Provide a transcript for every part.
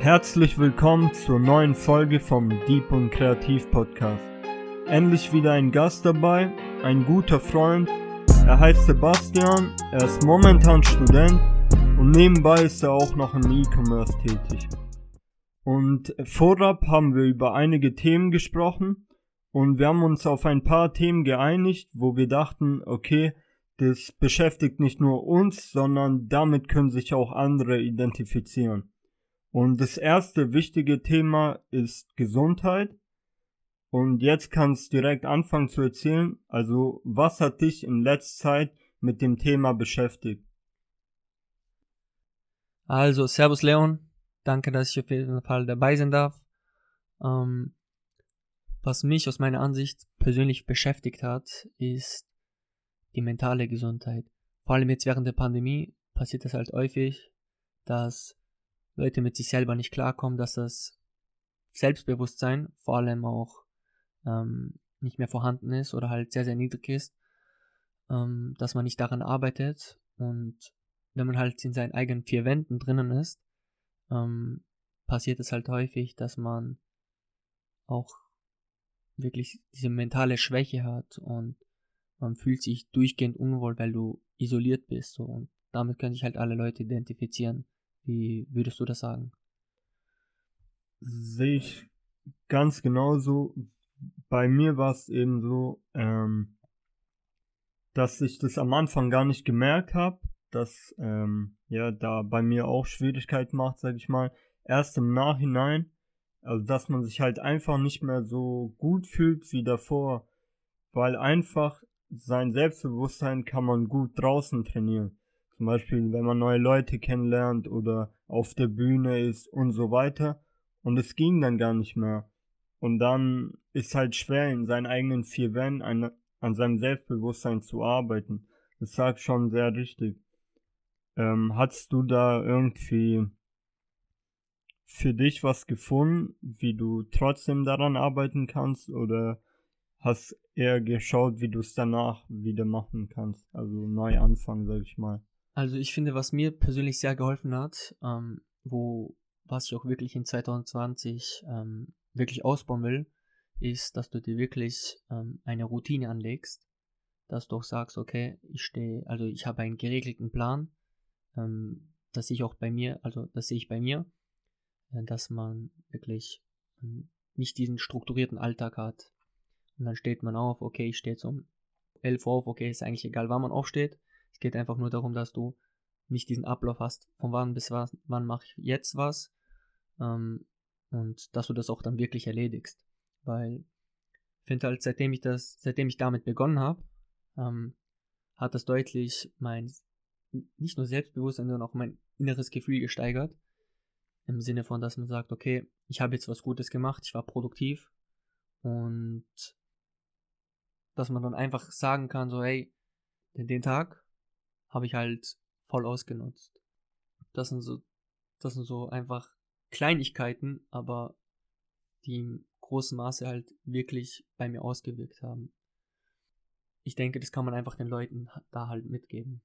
Herzlich willkommen zur neuen Folge vom Deep und Kreativ Podcast. Endlich wieder ein Gast dabei, ein guter Freund. Er heißt Sebastian, er ist momentan Student und nebenbei ist er auch noch im E-Commerce tätig. Und vorab haben wir über einige Themen gesprochen und wir haben uns auf ein paar Themen geeinigt, wo wir dachten, okay, das beschäftigt nicht nur uns, sondern damit können sich auch andere identifizieren. Und das erste wichtige Thema ist Gesundheit. Und jetzt kannst du direkt anfangen zu erzählen. Also, was hat dich in letzter Zeit mit dem Thema beschäftigt? Also, Servus Leon. Danke, dass ich auf jeden Fall dabei sein darf. Ähm, was mich aus meiner Ansicht persönlich beschäftigt hat, ist die mentale Gesundheit. Vor allem jetzt während der Pandemie passiert das halt häufig, dass Leute mit sich selber nicht klarkommen, dass das Selbstbewusstsein vor allem auch ähm, nicht mehr vorhanden ist oder halt sehr, sehr niedrig ist, ähm, dass man nicht daran arbeitet und wenn man halt in seinen eigenen vier Wänden drinnen ist, ähm, passiert es halt häufig, dass man auch wirklich diese mentale Schwäche hat und man fühlt sich durchgehend unwohl, weil du isoliert bist so und damit können sich halt alle Leute identifizieren. Wie würdest du das sagen? Sehe ich ganz genauso. Bei mir war es eben so, ähm, dass ich das am Anfang gar nicht gemerkt habe, dass ähm, ja da bei mir auch Schwierigkeiten macht, sag ich mal. Erst im Nachhinein, also dass man sich halt einfach nicht mehr so gut fühlt wie davor, weil einfach sein Selbstbewusstsein kann man gut draußen trainieren. Zum Beispiel, wenn man neue Leute kennenlernt oder auf der Bühne ist und so weiter. Und es ging dann gar nicht mehr. Und dann ist halt schwer, in seinen eigenen vier Wänden an, an seinem Selbstbewusstsein zu arbeiten. Das sagt schon sehr richtig. Ähm, hast du da irgendwie für dich was gefunden, wie du trotzdem daran arbeiten kannst oder hast eher geschaut, wie du es danach wieder machen kannst? Also neu anfangen, sag ich mal. Also ich finde, was mir persönlich sehr geholfen hat, ähm, wo was ich auch wirklich in 2020 ähm, wirklich ausbauen will, ist, dass du dir wirklich ähm, eine Routine anlegst, dass du auch sagst, okay, ich stehe, also ich habe einen geregelten Plan, ähm, dass ich auch bei mir, also das sehe ich bei mir, äh, dass man wirklich ähm, nicht diesen strukturierten Alltag hat. Und dann steht man auf, okay, ich stehe jetzt um 11 Uhr auf, okay, ist eigentlich egal, wann man aufsteht. Es geht einfach nur darum, dass du nicht diesen Ablauf hast, von wann bis wann, wann mache ich jetzt was ähm, und dass du das auch dann wirklich erledigst. Weil ich finde halt, seitdem ich das, seitdem ich damit begonnen habe, ähm, hat das deutlich mein, nicht nur Selbstbewusstsein, sondern auch mein inneres Gefühl gesteigert. Im Sinne von, dass man sagt, okay, ich habe jetzt was Gutes gemacht, ich war produktiv und dass man dann einfach sagen kann, so, hey, den Tag habe ich halt voll ausgenutzt. Das sind so, das sind so einfach Kleinigkeiten, aber die im großen Maße halt wirklich bei mir ausgewirkt haben. Ich denke, das kann man einfach den Leuten da halt mitgeben.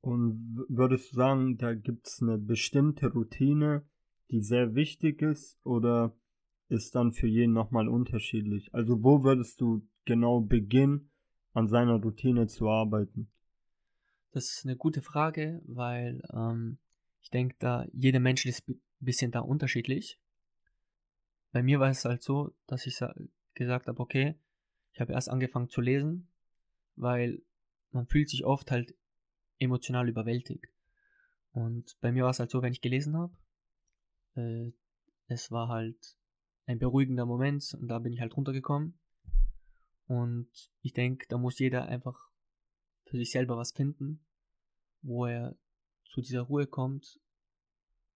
Und würdest du sagen, da gibt es eine bestimmte Routine, die sehr wichtig ist, oder ist dann für jeden nochmal unterschiedlich? Also wo würdest du genau beginnen, an seiner Routine zu arbeiten? Das ist eine gute Frage, weil ähm, ich denke, da jeder Mensch ist ein bisschen da unterschiedlich. Bei mir war es halt so, dass ich gesagt habe, okay, ich habe erst angefangen zu lesen, weil man fühlt sich oft halt emotional überwältigt. Und bei mir war es halt so, wenn ich gelesen habe, äh, es war halt ein beruhigender Moment und da bin ich halt runtergekommen. Und ich denke, da muss jeder einfach für sich selber was finden, wo er zu dieser Ruhe kommt,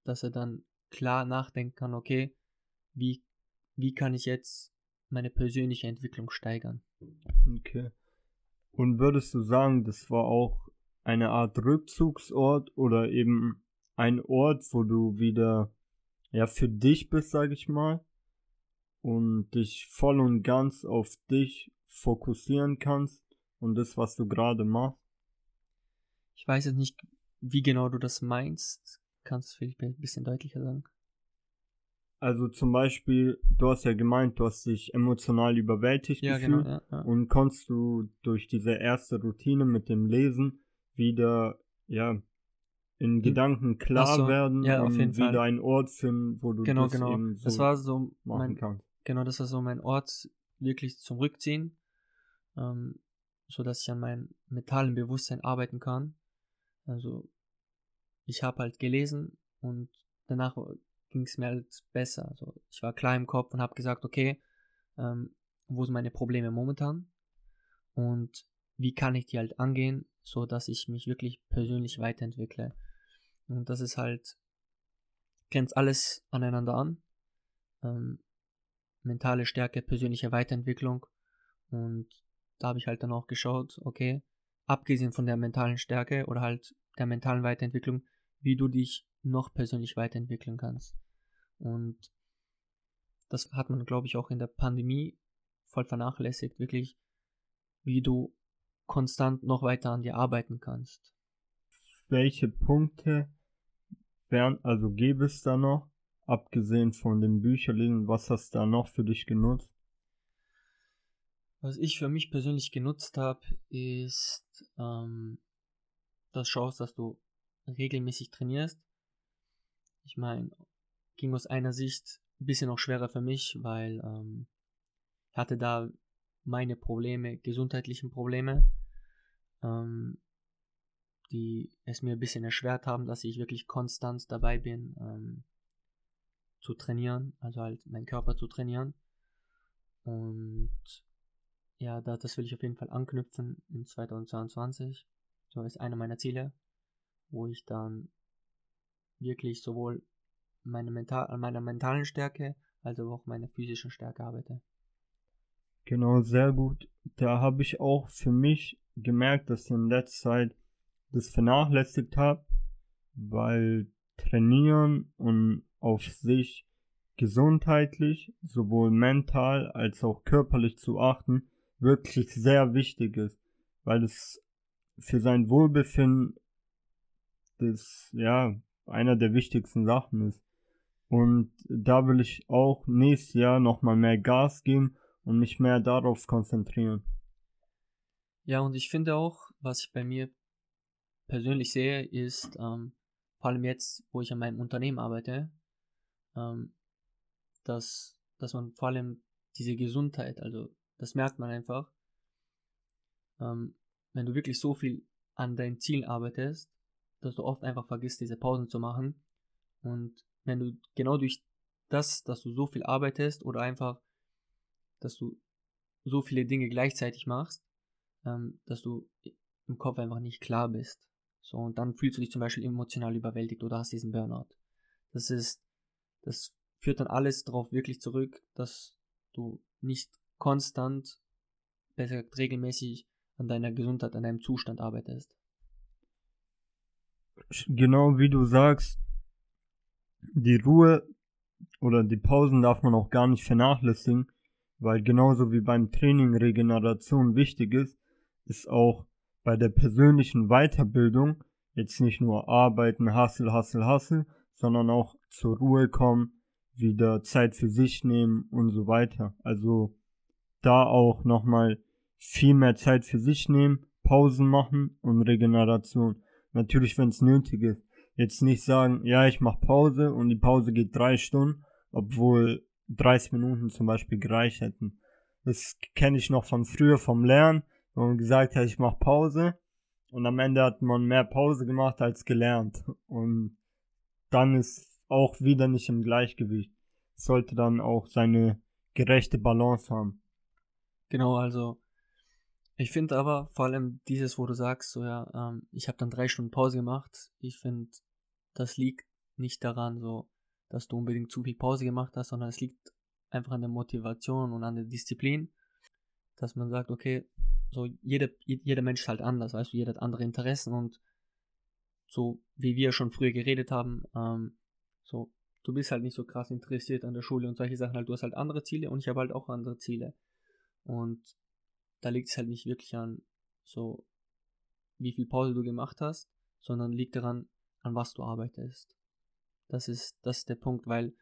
dass er dann klar nachdenken kann, okay, wie, wie kann ich jetzt meine persönliche Entwicklung steigern. Okay. Und würdest du sagen, das war auch eine Art Rückzugsort oder eben ein Ort, wo du wieder ja für dich bist, sag ich mal, und dich voll und ganz auf dich fokussieren kannst und das, was du gerade machst? Ich weiß jetzt nicht, wie genau du das meinst. Kannst du vielleicht ein bisschen deutlicher sagen? also zum Beispiel, du hast ja gemeint, du hast dich emotional überwältigt Ja, gefühlt genau, ja, ja. und konntest du durch diese erste Routine mit dem Lesen wieder, ja, in Gedanken klar so, werden ja, auf und wieder Fall. einen Ort finden, wo du Genau, das genau. eben so Das war so machen mein, kannst. genau, das war so mein Ort wirklich zum Rückziehen, ähm, so dass ich an meinem mentalen Bewusstsein arbeiten kann. Also ich habe halt gelesen und danach ging es mir halt besser. Also ich war klar im Kopf und habe gesagt, okay, ähm, wo sind meine Probleme momentan und wie kann ich die halt angehen, so dass ich mich wirklich persönlich weiterentwickle. Und das ist halt, grenzt alles aneinander an. Ähm, mentale Stärke, persönliche Weiterentwicklung. Und da habe ich halt dann auch geschaut, okay, abgesehen von der mentalen Stärke oder halt der mentalen Weiterentwicklung, wie du dich noch persönlich weiterentwickeln kannst. Und das hat man, glaube ich, auch in der Pandemie voll vernachlässigt, wirklich, wie du konstant noch weiter an dir arbeiten kannst. Welche Punkte wären, also gäbe es da noch, abgesehen von den Bücherlesen, was hast du da noch für dich genutzt? Was ich für mich persönlich genutzt habe, ist, ähm, dass schaust, dass du regelmäßig trainierst. Ich meine, ging aus einer Sicht ein bisschen auch schwerer für mich, weil ähm, ich hatte da meine Probleme, gesundheitlichen Probleme, ähm, die es mir ein bisschen erschwert haben, dass ich wirklich konstant dabei bin, ähm, zu trainieren, also halt meinen Körper zu trainieren. Und ja, da, das will ich auf jeden Fall anknüpfen in 2022. So ist einer meiner Ziele, wo ich dann wirklich sowohl meine mental, an meiner mentalen Stärke als auch meiner physischen Stärke arbeite. Genau, sehr gut. Da habe ich auch für mich gemerkt, dass ich in letzter Zeit das vernachlässigt habe, weil trainieren und auf sich gesundheitlich, sowohl mental als auch körperlich zu achten, wirklich sehr wichtig ist, weil es für sein Wohlbefinden das, ja, einer der wichtigsten Sachen ist. Und da will ich auch nächstes Jahr nochmal mehr Gas geben und mich mehr darauf konzentrieren. Ja, und ich finde auch, was ich bei mir persönlich sehe, ist, ähm, vor allem jetzt, wo ich an meinem Unternehmen arbeite, ähm, dass, dass man vor allem diese Gesundheit, also das merkt man einfach, ähm, wenn du wirklich so viel an deinen Zielen arbeitest, dass du oft einfach vergisst, diese Pausen zu machen. Und wenn du genau durch das, dass du so viel arbeitest oder einfach, dass du so viele Dinge gleichzeitig machst, ähm, dass du im Kopf einfach nicht klar bist. So, und dann fühlst du dich zum Beispiel emotional überwältigt oder hast diesen Burnout. Das ist, das führt dann alles darauf wirklich zurück, dass du nicht konstant, besser gesagt regelmäßig an deiner Gesundheit, an deinem Zustand arbeitest. Genau wie du sagst, die Ruhe oder die Pausen darf man auch gar nicht vernachlässigen, weil genauso wie beim Training Regeneration wichtig ist, ist auch bei der persönlichen Weiterbildung jetzt nicht nur arbeiten, Hassel, Hassel, Hassel, sondern auch zur Ruhe kommen, wieder Zeit für sich nehmen und so weiter. Also da auch nochmal viel mehr Zeit für sich nehmen, Pausen machen und Regeneration. Natürlich, wenn es nötig ist. Jetzt nicht sagen, ja, ich mache Pause und die Pause geht drei Stunden, obwohl 30 Minuten zum Beispiel gereicht hätten. Das kenne ich noch von früher vom Lernen, wo man gesagt hat, ich mache Pause und am Ende hat man mehr Pause gemacht als gelernt. Und dann ist auch wieder nicht im Gleichgewicht. Sollte dann auch seine gerechte Balance haben. Genau, also ich finde aber vor allem dieses, wo du sagst, so ja, ähm, ich habe dann drei Stunden Pause gemacht. Ich finde, das liegt nicht daran, so, dass du unbedingt zu viel Pause gemacht hast, sondern es liegt einfach an der Motivation und an der Disziplin, dass man sagt, okay, so jeder, jeder Mensch ist halt anders, weißt du, jeder hat andere Interessen und so wie wir schon früher geredet haben, ähm, so, du bist halt nicht so krass interessiert an der Schule und solche Sachen, halt, du hast halt andere Ziele und ich habe halt auch andere Ziele. Und da liegt es halt nicht wirklich an so, wie viel Pause du gemacht hast, sondern liegt daran, an was du arbeitest. Das ist, das ist der Punkt, weil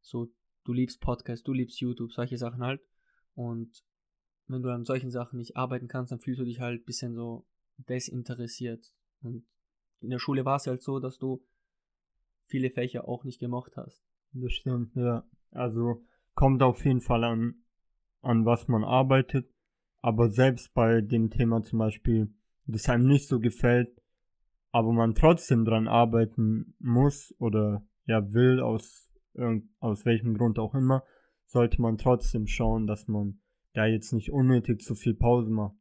So, du liebst Podcast, du liebst YouTube, solche Sachen halt. Und wenn du an solchen Sachen nicht arbeiten kannst, dann fühlst du dich halt ein bisschen so desinteressiert. Und in der Schule war es halt so, dass du viele Fächer auch nicht gemocht hast. Das stimmt, ja. Also kommt auf jeden Fall an, an was man arbeitet. Aber selbst bei dem Thema zum Beispiel, das einem nicht so gefällt, aber man trotzdem dran arbeiten muss oder ja will, aus, aus welchem Grund auch immer, sollte man trotzdem schauen, dass man da jetzt nicht unnötig zu viel Pause macht.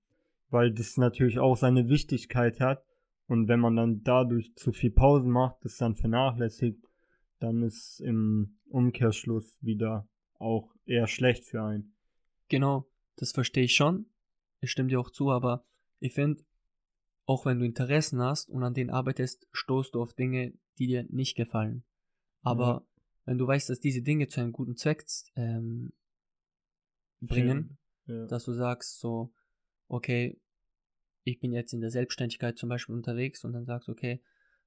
Weil das natürlich auch seine Wichtigkeit hat. Und wenn man dann dadurch zu viel Pause macht, das dann vernachlässigt, dann ist im Umkehrschluss wieder auch eher schlecht für einen. Genau, das verstehe ich schon. Ich stimme dir auch zu, aber ich finde, auch wenn du Interessen hast und an denen arbeitest, stoßt du auf Dinge, die dir nicht gefallen. Aber ja. wenn du weißt, dass diese Dinge zu einem guten Zweck ähm, bringen, ja. dass du sagst so, okay, ich bin jetzt in der Selbstständigkeit zum Beispiel unterwegs und dann sagst, okay,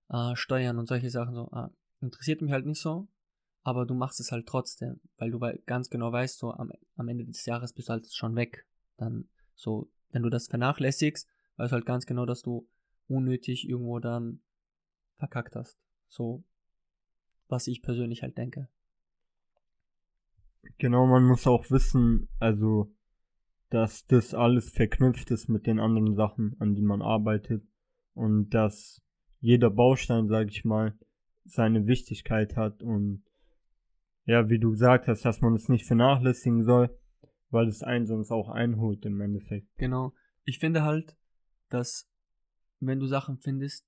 äh, Steuern und solche Sachen so, ah, interessiert mich halt nicht so, aber du machst es halt trotzdem, weil du ganz genau weißt, so am, am Ende des Jahres bist du halt schon weg. Dann so, wenn du das vernachlässigst, weißt du halt ganz genau, dass du unnötig irgendwo dann verkackt hast. So, was ich persönlich halt denke. Genau, man muss auch wissen, also, dass das alles verknüpft ist mit den anderen Sachen, an die man arbeitet. Und dass jeder Baustein, sag ich mal, seine Wichtigkeit hat und ja, wie du gesagt hast, dass man es nicht vernachlässigen soll, weil es einen sonst auch einholt im Endeffekt. Genau. Ich finde halt, dass wenn du Sachen findest,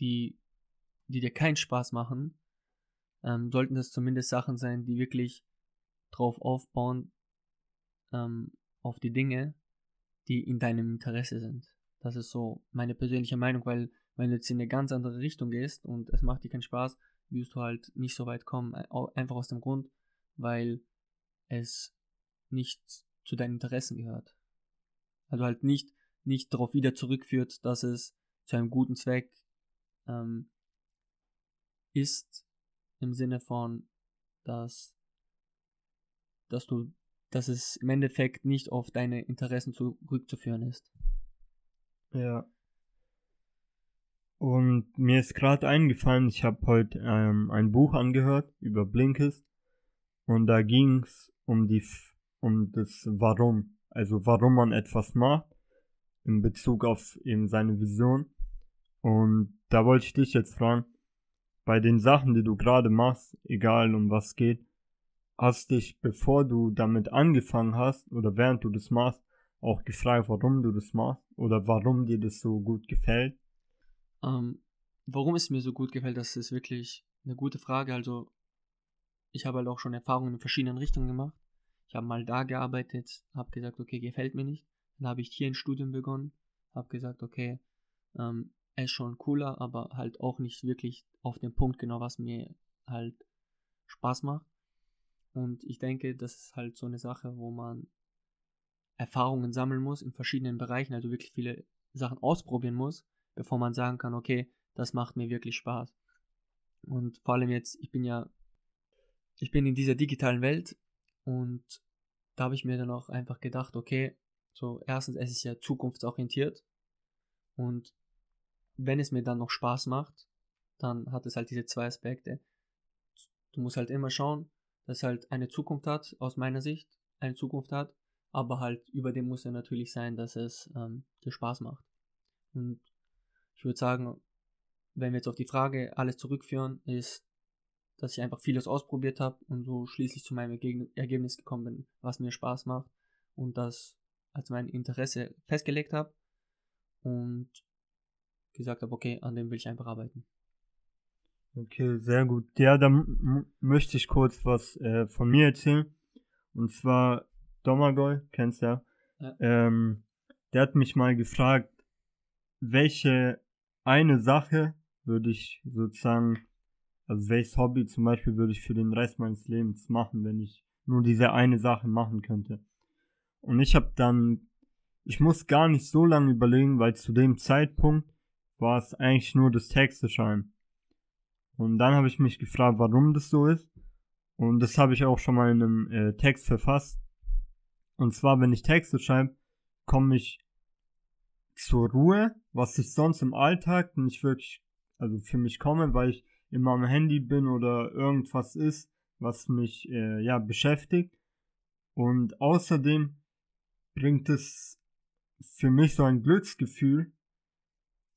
die, die dir keinen Spaß machen, ähm, sollten das zumindest Sachen sein, die wirklich drauf aufbauen, ähm, auf die Dinge, die in deinem Interesse sind. Das ist so meine persönliche Meinung, weil wenn du jetzt in eine ganz andere Richtung gehst und es macht dir keinen Spaß, wirst du halt nicht so weit kommen. Einfach aus dem Grund, weil es nicht zu deinen Interessen gehört. Also halt nicht nicht darauf wieder zurückführt, dass es zu einem guten Zweck ähm, ist, im Sinne von, dass, dass du, dass es im Endeffekt nicht auf deine Interessen zurückzuführen ist. Ja. Und mir ist gerade eingefallen, ich habe heute ähm, ein Buch angehört über Blinkist und da ging es um die um das Warum, also warum man etwas macht in Bezug auf eben seine Vision. Und da wollte ich dich jetzt fragen, bei den Sachen, die du gerade machst, egal um was geht, hast dich, bevor du damit angefangen hast oder während du das machst, auch gefragt, warum du das machst oder warum dir das so gut gefällt? Ähm, warum es mir so gut gefällt, das ist wirklich eine gute Frage. Also, ich habe halt auch schon Erfahrungen in verschiedenen Richtungen gemacht. Ich habe mal da gearbeitet, habe gesagt, okay, gefällt mir nicht. Dann habe ich hier ein Studium begonnen, habe gesagt, okay, ähm, ist schon cooler, aber halt auch nicht wirklich auf den Punkt genau, was mir halt Spaß macht. Und ich denke, das ist halt so eine Sache, wo man Erfahrungen sammeln muss in verschiedenen Bereichen, also wirklich viele Sachen ausprobieren muss, bevor man sagen kann, okay, das macht mir wirklich Spaß. Und vor allem jetzt, ich bin ja, ich bin in dieser digitalen Welt und da habe ich mir dann auch einfach gedacht, okay, so, erstens, es ist ja zukunftsorientiert. Und wenn es mir dann noch Spaß macht, dann hat es halt diese zwei Aspekte. Du musst halt immer schauen, dass halt eine Zukunft hat, aus meiner Sicht, eine Zukunft hat, aber halt über dem muss ja natürlich sein, dass es ähm, dir Spaß macht. Und ich würde sagen, wenn wir jetzt auf die Frage alles zurückführen, ist, dass ich einfach vieles ausprobiert habe und so schließlich zu meinem Ergebnis gekommen bin, was mir Spaß macht und das als mein Interesse festgelegt habe und gesagt habe, okay, an dem will ich einfach arbeiten. Okay, sehr gut. Ja, dann möchte ich kurz was äh, von mir erzählen. Und zwar Domagoj, kennst du ja. ja. Ähm, der hat mich mal gefragt, welche eine Sache würde ich sozusagen, also welches Hobby zum Beispiel würde ich für den Rest meines Lebens machen, wenn ich nur diese eine Sache machen könnte. Und ich habe dann, ich muss gar nicht so lange überlegen, weil zu dem Zeitpunkt war es eigentlich nur das Texte schreiben. Und dann habe ich mich gefragt, warum das so ist. Und das habe ich auch schon mal in einem äh, Text verfasst. Und zwar, wenn ich Texte schreibe, komme ich zur Ruhe, was ich sonst im Alltag nicht wirklich, also für mich komme, weil ich immer am Handy bin oder irgendwas ist, was mich äh, ja beschäftigt. Und außerdem bringt es für mich so ein Glücksgefühl,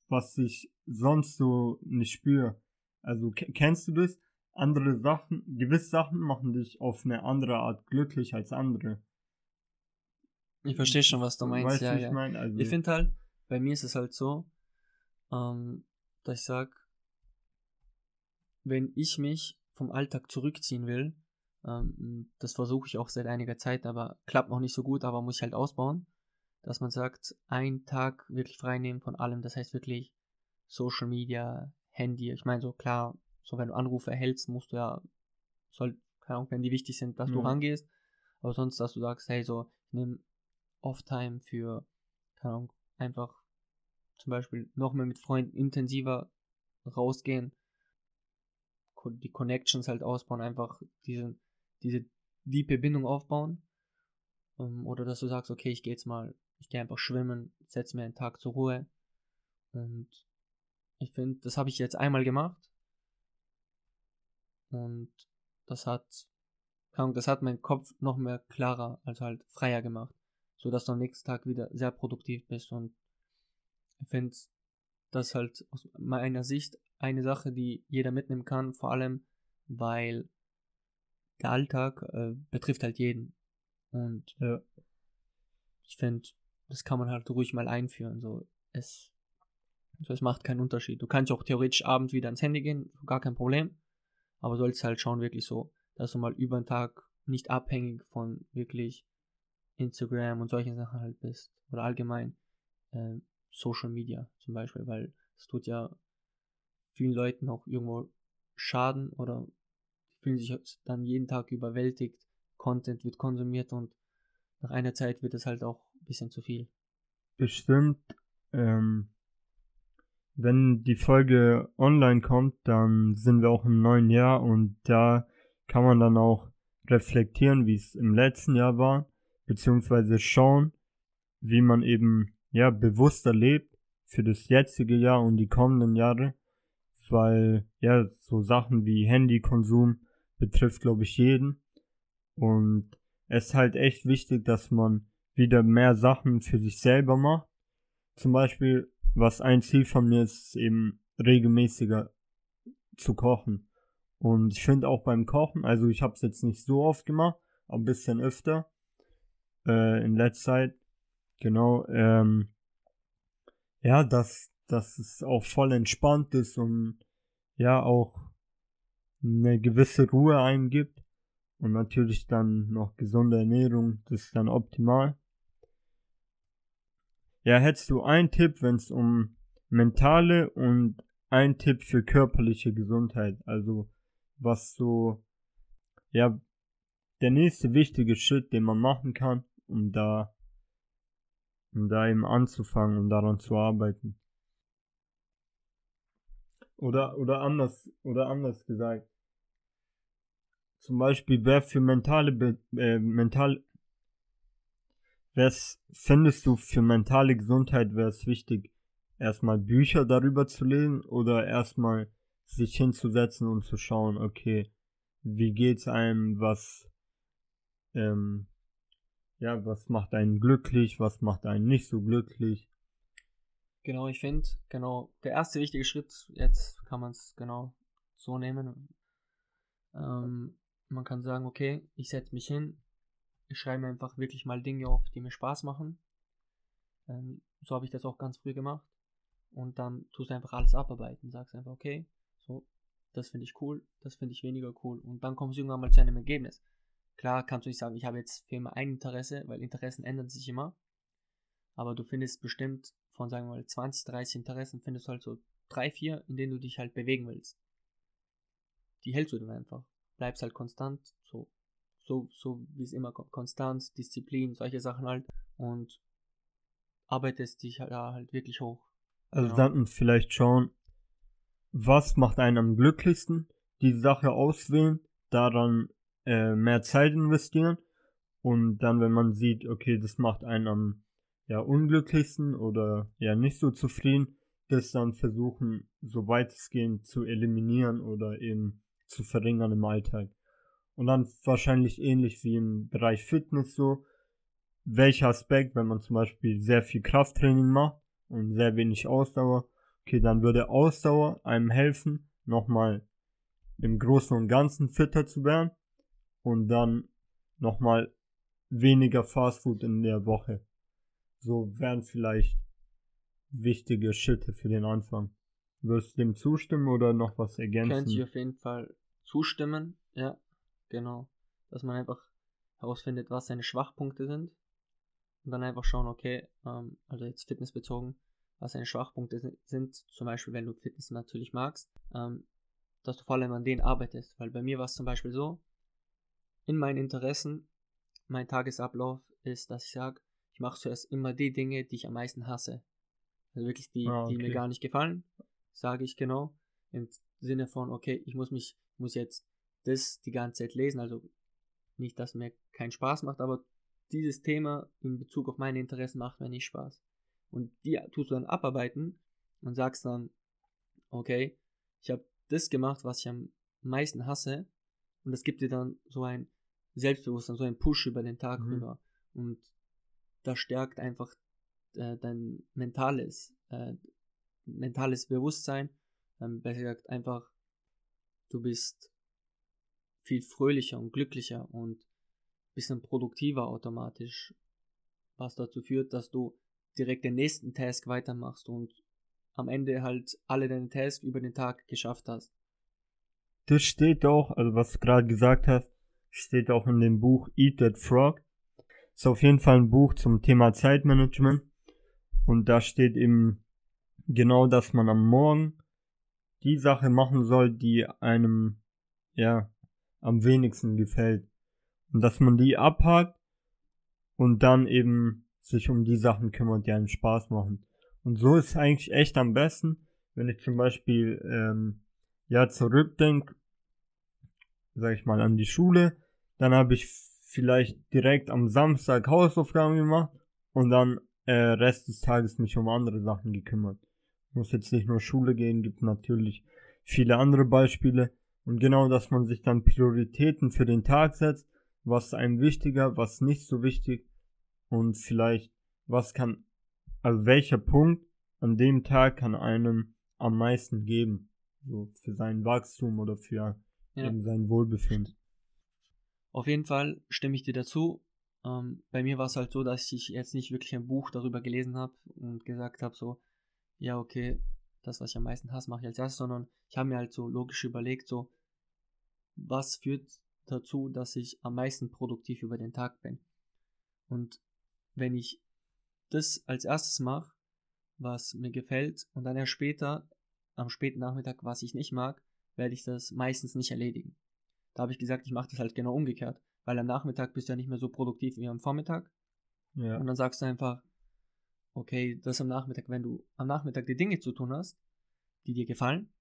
was ich sonst so nicht spüre. Also kennst du das? Andere Sachen, gewisse Sachen machen dich auf eine andere Art glücklich als andere. Ich verstehe schon, was du meinst. Weißt, ja, ja. Ich, mein? also ich finde halt, bei mir ist es halt so, ähm, dass ich sag, wenn ich mich vom Alltag zurückziehen will, ähm, das versuche ich auch seit einiger Zeit, aber klappt noch nicht so gut, aber muss ich halt ausbauen, dass man sagt, einen Tag wirklich frei nehmen von allem, das heißt wirklich Social Media, Handy, ich meine so klar, so wenn du Anrufe erhältst, musst du ja, soll, keine Ahnung, wenn die wichtig sind, dass ja. du rangehst, aber sonst, dass du sagst, hey, so, ich nehme Off-Time für, keine Ahnung, einfach zum Beispiel noch mehr mit Freunden intensiver rausgehen, die Connections halt ausbauen, einfach diese, diese diepe Bindung aufbauen. Ähm, oder dass du sagst, okay, ich gehe jetzt mal, ich gehe einfach schwimmen, setze mir einen Tag zur Ruhe. Und ich finde, das habe ich jetzt einmal gemacht. Und das hat, das hat meinen Kopf noch mehr klarer, also halt freier gemacht. So dass du am nächsten Tag wieder sehr produktiv bist. Und finde, das halt aus meiner Sicht eine Sache, die jeder mitnehmen kann, vor allem, weil der Alltag äh, betrifft halt jeden. Und ja. ich finde, das kann man halt ruhig mal einführen. So, es, so, es macht keinen Unterschied. Du kannst auch theoretisch abends wieder ans Handy gehen, gar kein Problem. Aber sollst halt schauen, wirklich so, dass du mal über den Tag nicht abhängig von wirklich Instagram und solchen Sachen halt bist. Oder allgemein äh, Social Media zum Beispiel, weil es tut ja vielen Leuten auch irgendwo Schaden oder fühlen sich dann jeden Tag überwältigt. Content wird konsumiert und nach einer Zeit wird es halt auch ein bisschen zu viel. Bestimmt, ähm, wenn die Folge online kommt, dann sind wir auch im neuen Jahr und da kann man dann auch reflektieren, wie es im letzten Jahr war, beziehungsweise schauen, wie man eben ja bewusster lebt für das jetzige Jahr und die kommenden Jahre weil ja, so Sachen wie Handykonsum betrifft, glaube ich, jeden. Und es ist halt echt wichtig, dass man wieder mehr Sachen für sich selber macht. Zum Beispiel, was ein Ziel von mir ist, ist eben regelmäßiger zu kochen. Und ich finde auch beim Kochen, also ich habe es jetzt nicht so oft gemacht, aber ein bisschen öfter äh, in letzter Zeit. Genau, ähm, ja, dass dass es auch voll entspannt ist und ja auch eine gewisse Ruhe eingibt und natürlich dann noch gesunde Ernährung, das ist dann optimal. Ja, hättest du einen Tipp, wenn es um mentale und ein Tipp für körperliche Gesundheit, also was so ja der nächste wichtige Schritt, den man machen kann, um da um da eben anzufangen und daran zu arbeiten. Oder, oder anders, oder anders gesagt. Zum Beispiel, wer für mentale, äh, mental, was findest du für mentale Gesundheit wäre es wichtig, erstmal Bücher darüber zu lesen oder erstmal sich hinzusetzen und zu schauen, okay, wie geht's einem, was, ähm, ja, was macht einen glücklich, was macht einen nicht so glücklich. Genau, ich finde, genau, der erste wichtige Schritt, jetzt kann man es genau so nehmen. Ähm, man kann sagen, okay, ich setze mich hin, ich schreibe mir einfach wirklich mal Dinge auf, die mir Spaß machen. Ähm, so habe ich das auch ganz früh gemacht. Und dann tust du einfach alles abarbeiten. Sagst einfach, okay, so, das finde ich cool, das finde ich weniger cool. Und dann kommst du irgendwann mal zu einem Ergebnis. Klar kannst du nicht sagen, ich habe jetzt für immer ein Interesse, weil Interessen ändern sich immer. Aber du findest bestimmt von, sagen wir mal, 20, 30 Interessen findest du halt so drei, vier, in denen du dich halt bewegen willst. Die hältst du dann einfach. Bleibst halt konstant, so, so, so wie es immer konstant, Disziplin, solche Sachen halt. Und arbeitest dich halt, halt wirklich hoch. Also genau. dann vielleicht schauen, was macht einen am glücklichsten, die Sache auswählen, daran äh, mehr Zeit investieren. Und dann, wenn man sieht, okay, das macht einen am ja, unglücklichsten oder ja nicht so zufrieden, das dann versuchen, so weitestgehend zu eliminieren oder eben zu verringern im Alltag. Und dann wahrscheinlich ähnlich wie im Bereich Fitness so, welcher Aspekt, wenn man zum Beispiel sehr viel Krafttraining macht und sehr wenig Ausdauer, okay, dann würde Ausdauer einem helfen, nochmal im Großen und Ganzen fitter zu werden und dann nochmal weniger Fastfood in der Woche. So wären vielleicht wichtige Schritte für den Anfang. Würdest du dem zustimmen oder noch was ergänzen? Kann ich auf jeden Fall zustimmen, ja, genau. Dass man einfach herausfindet, was seine Schwachpunkte sind. Und dann einfach schauen, okay, ähm, also jetzt fitnessbezogen, was seine Schwachpunkte sind. Zum Beispiel, wenn du Fitness natürlich magst, ähm, dass du vor allem an denen arbeitest. Weil bei mir war es zum Beispiel so, in meinen Interessen, mein Tagesablauf ist, dass ich sage, ich mache zuerst immer die Dinge, die ich am meisten hasse. Also wirklich die, ah, okay. die mir gar nicht gefallen, sage ich genau. Im Sinne von, okay, ich muss mich, muss jetzt das die ganze Zeit lesen. Also nicht, dass mir keinen Spaß macht, aber dieses Thema in Bezug auf meine Interessen macht mir nicht Spaß. Und die tust du dann abarbeiten und sagst dann, okay, ich habe das gemacht, was ich am meisten hasse. Und das gibt dir dann so ein Selbstbewusstsein, so ein Push über den Tag mhm. rüber. Und das stärkt einfach äh, dein mentales, äh, mentales Bewusstsein. Ähm, besser gesagt, einfach, du bist viel fröhlicher und glücklicher und bisschen produktiver automatisch, was dazu führt, dass du direkt den nächsten Task weitermachst und am Ende halt alle deine Tasks über den Tag geschafft hast. Das steht auch, also was du gerade gesagt hast, steht auch in dem Buch Eat That Frog. Ist auf jeden Fall ein Buch zum Thema Zeitmanagement. Und da steht eben genau, dass man am Morgen die Sache machen soll, die einem, ja, am wenigsten gefällt. Und dass man die abhakt und dann eben sich um die Sachen kümmert, die einem Spaß machen. Und so ist es eigentlich echt am besten, wenn ich zum Beispiel, ähm, ja, zurückdenke, sag ich mal, an die Schule, dann habe ich vielleicht direkt am Samstag Hausaufgaben gemacht und dann äh, Rest des Tages mich um andere Sachen gekümmert. Muss jetzt nicht nur Schule gehen, gibt natürlich viele andere Beispiele. Und genau, dass man sich dann Prioritäten für den Tag setzt, was einem wichtiger, was nicht so wichtig und vielleicht was kann, also welcher Punkt an dem Tag kann einem am meisten geben, so für sein Wachstum oder für ja. eben sein Wohlbefinden. Auf jeden Fall stimme ich dir dazu. Ähm, bei mir war es halt so, dass ich jetzt nicht wirklich ein Buch darüber gelesen habe und gesagt habe, so, ja, okay, das, was ich am meisten hasse, mache ich als erstes, sondern ich habe mir halt so logisch überlegt, so, was führt dazu, dass ich am meisten produktiv über den Tag bin. Und wenn ich das als erstes mache, was mir gefällt, und dann erst später, am späten Nachmittag, was ich nicht mag, werde ich das meistens nicht erledigen. Da habe ich gesagt, ich mache das halt genau umgekehrt weil am Nachmittag bist du ja nicht mehr so produktiv wie am Vormittag. Ja. Und dann sagst du einfach, okay, das am Nachmittag, wenn du am Nachmittag die Dinge zu tun hast, die dir gefallen,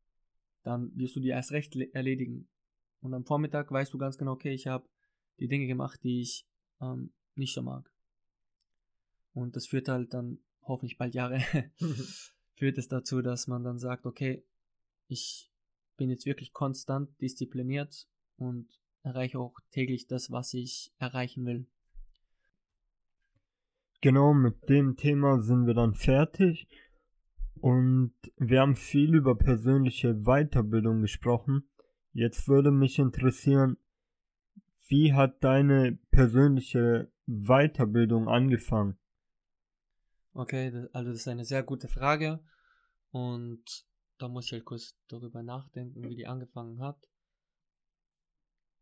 dann wirst du die erst recht erledigen. Und am Vormittag weißt du ganz genau, okay, ich habe die Dinge gemacht, die ich ähm, nicht so mag. Und das führt halt dann hoffentlich bald Jahre, führt es dazu, dass man dann sagt, okay, ich bin jetzt wirklich konstant diszipliniert und erreiche auch täglich das, was ich erreichen will. Genau, mit dem Thema sind wir dann fertig. Und wir haben viel über persönliche Weiterbildung gesprochen. Jetzt würde mich interessieren, wie hat deine persönliche Weiterbildung angefangen? Okay, also das ist eine sehr gute Frage und da muss ich halt kurz darüber nachdenken, wie die angefangen hat.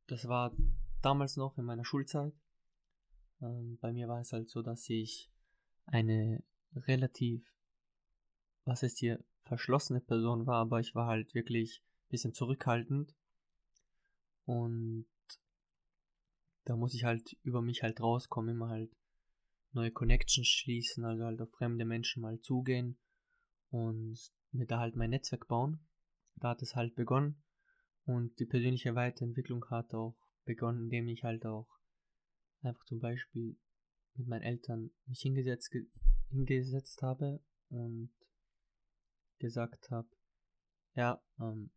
Das war damals noch in meiner Schulzeit. Ähm, bei mir war es halt so, dass ich eine relativ, was ist hier, verschlossene Person war, aber ich war halt wirklich ein bisschen zurückhaltend. Und da muss ich halt über mich halt rauskommen, immer halt neue Connections schließen, also halt auf fremde Menschen mal zugehen und mir da halt mein Netzwerk bauen. Da hat es halt begonnen. Und die persönliche Weiterentwicklung hat auch begonnen, indem ich halt auch einfach zum Beispiel mit meinen Eltern mich hingesetzt, hingesetzt habe und gesagt habe, ja, ähm,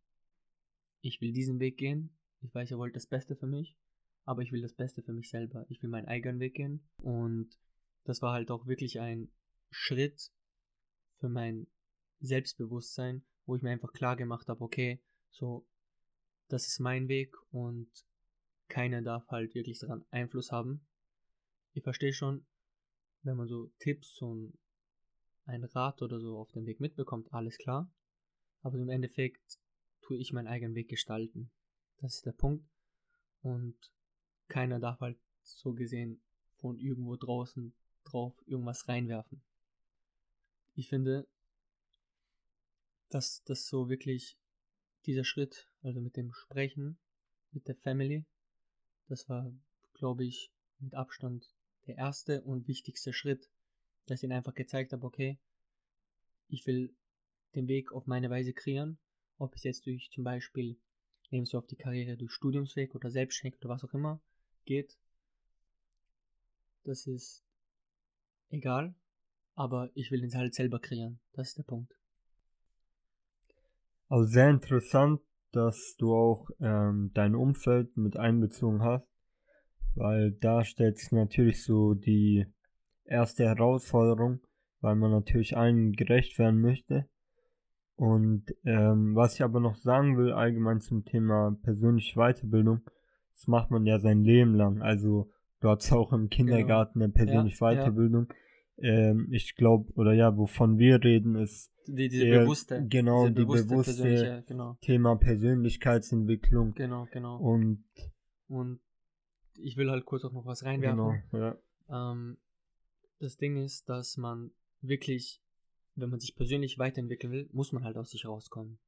ich will diesen Weg gehen. Ich weiß, ihr wollt das Beste für mich, aber ich will das Beste für mich selber. Ich will meinen eigenen Weg gehen. Und das war halt auch wirklich ein Schritt für mein Selbstbewusstsein, wo ich mir einfach klar gemacht habe, okay, so, das ist mein Weg und keiner darf halt wirklich daran Einfluss haben. Ich verstehe schon, wenn man so Tipps und ein Rat oder so auf dem Weg mitbekommt, alles klar. Aber im Endeffekt tue ich meinen eigenen Weg gestalten. Das ist der Punkt. Und keiner darf halt so gesehen von irgendwo draußen drauf irgendwas reinwerfen. Ich finde, dass das so wirklich dieser Schritt, also mit dem Sprechen mit der Family, das war, glaube ich, mit Abstand der erste und wichtigste Schritt, dass ich ihnen einfach gezeigt habe, okay, ich will den Weg auf meine Weise kreieren, ob es jetzt durch zum Beispiel, nehmen du auf die Karriere durch Studiumsweg oder Selbstständig oder was auch immer geht, das ist egal, aber ich will den halt selber kreieren, das ist der Punkt. Also sehr interessant, dass du auch ähm, dein Umfeld mit einbezogen hast, weil da stellt sich natürlich so die erste Herausforderung, weil man natürlich allen gerecht werden möchte. Und ähm, was ich aber noch sagen will, allgemein zum Thema persönliche Weiterbildung, das macht man ja sein Leben lang. Also du hast auch im Kindergarten genau. eine persönliche ja, Weiterbildung. Ja ähm, ich glaube, oder ja, wovon wir reden, ist die, diese eher, bewusste, genau, diese die bewusste, bewusste genau. Thema Persönlichkeitsentwicklung. Genau, genau. Und, und ich will halt kurz auch noch was reinwerfen. Genau, ja. Ähm, das Ding ist, dass man wirklich, wenn man sich persönlich weiterentwickeln will, muss man halt aus sich rauskommen.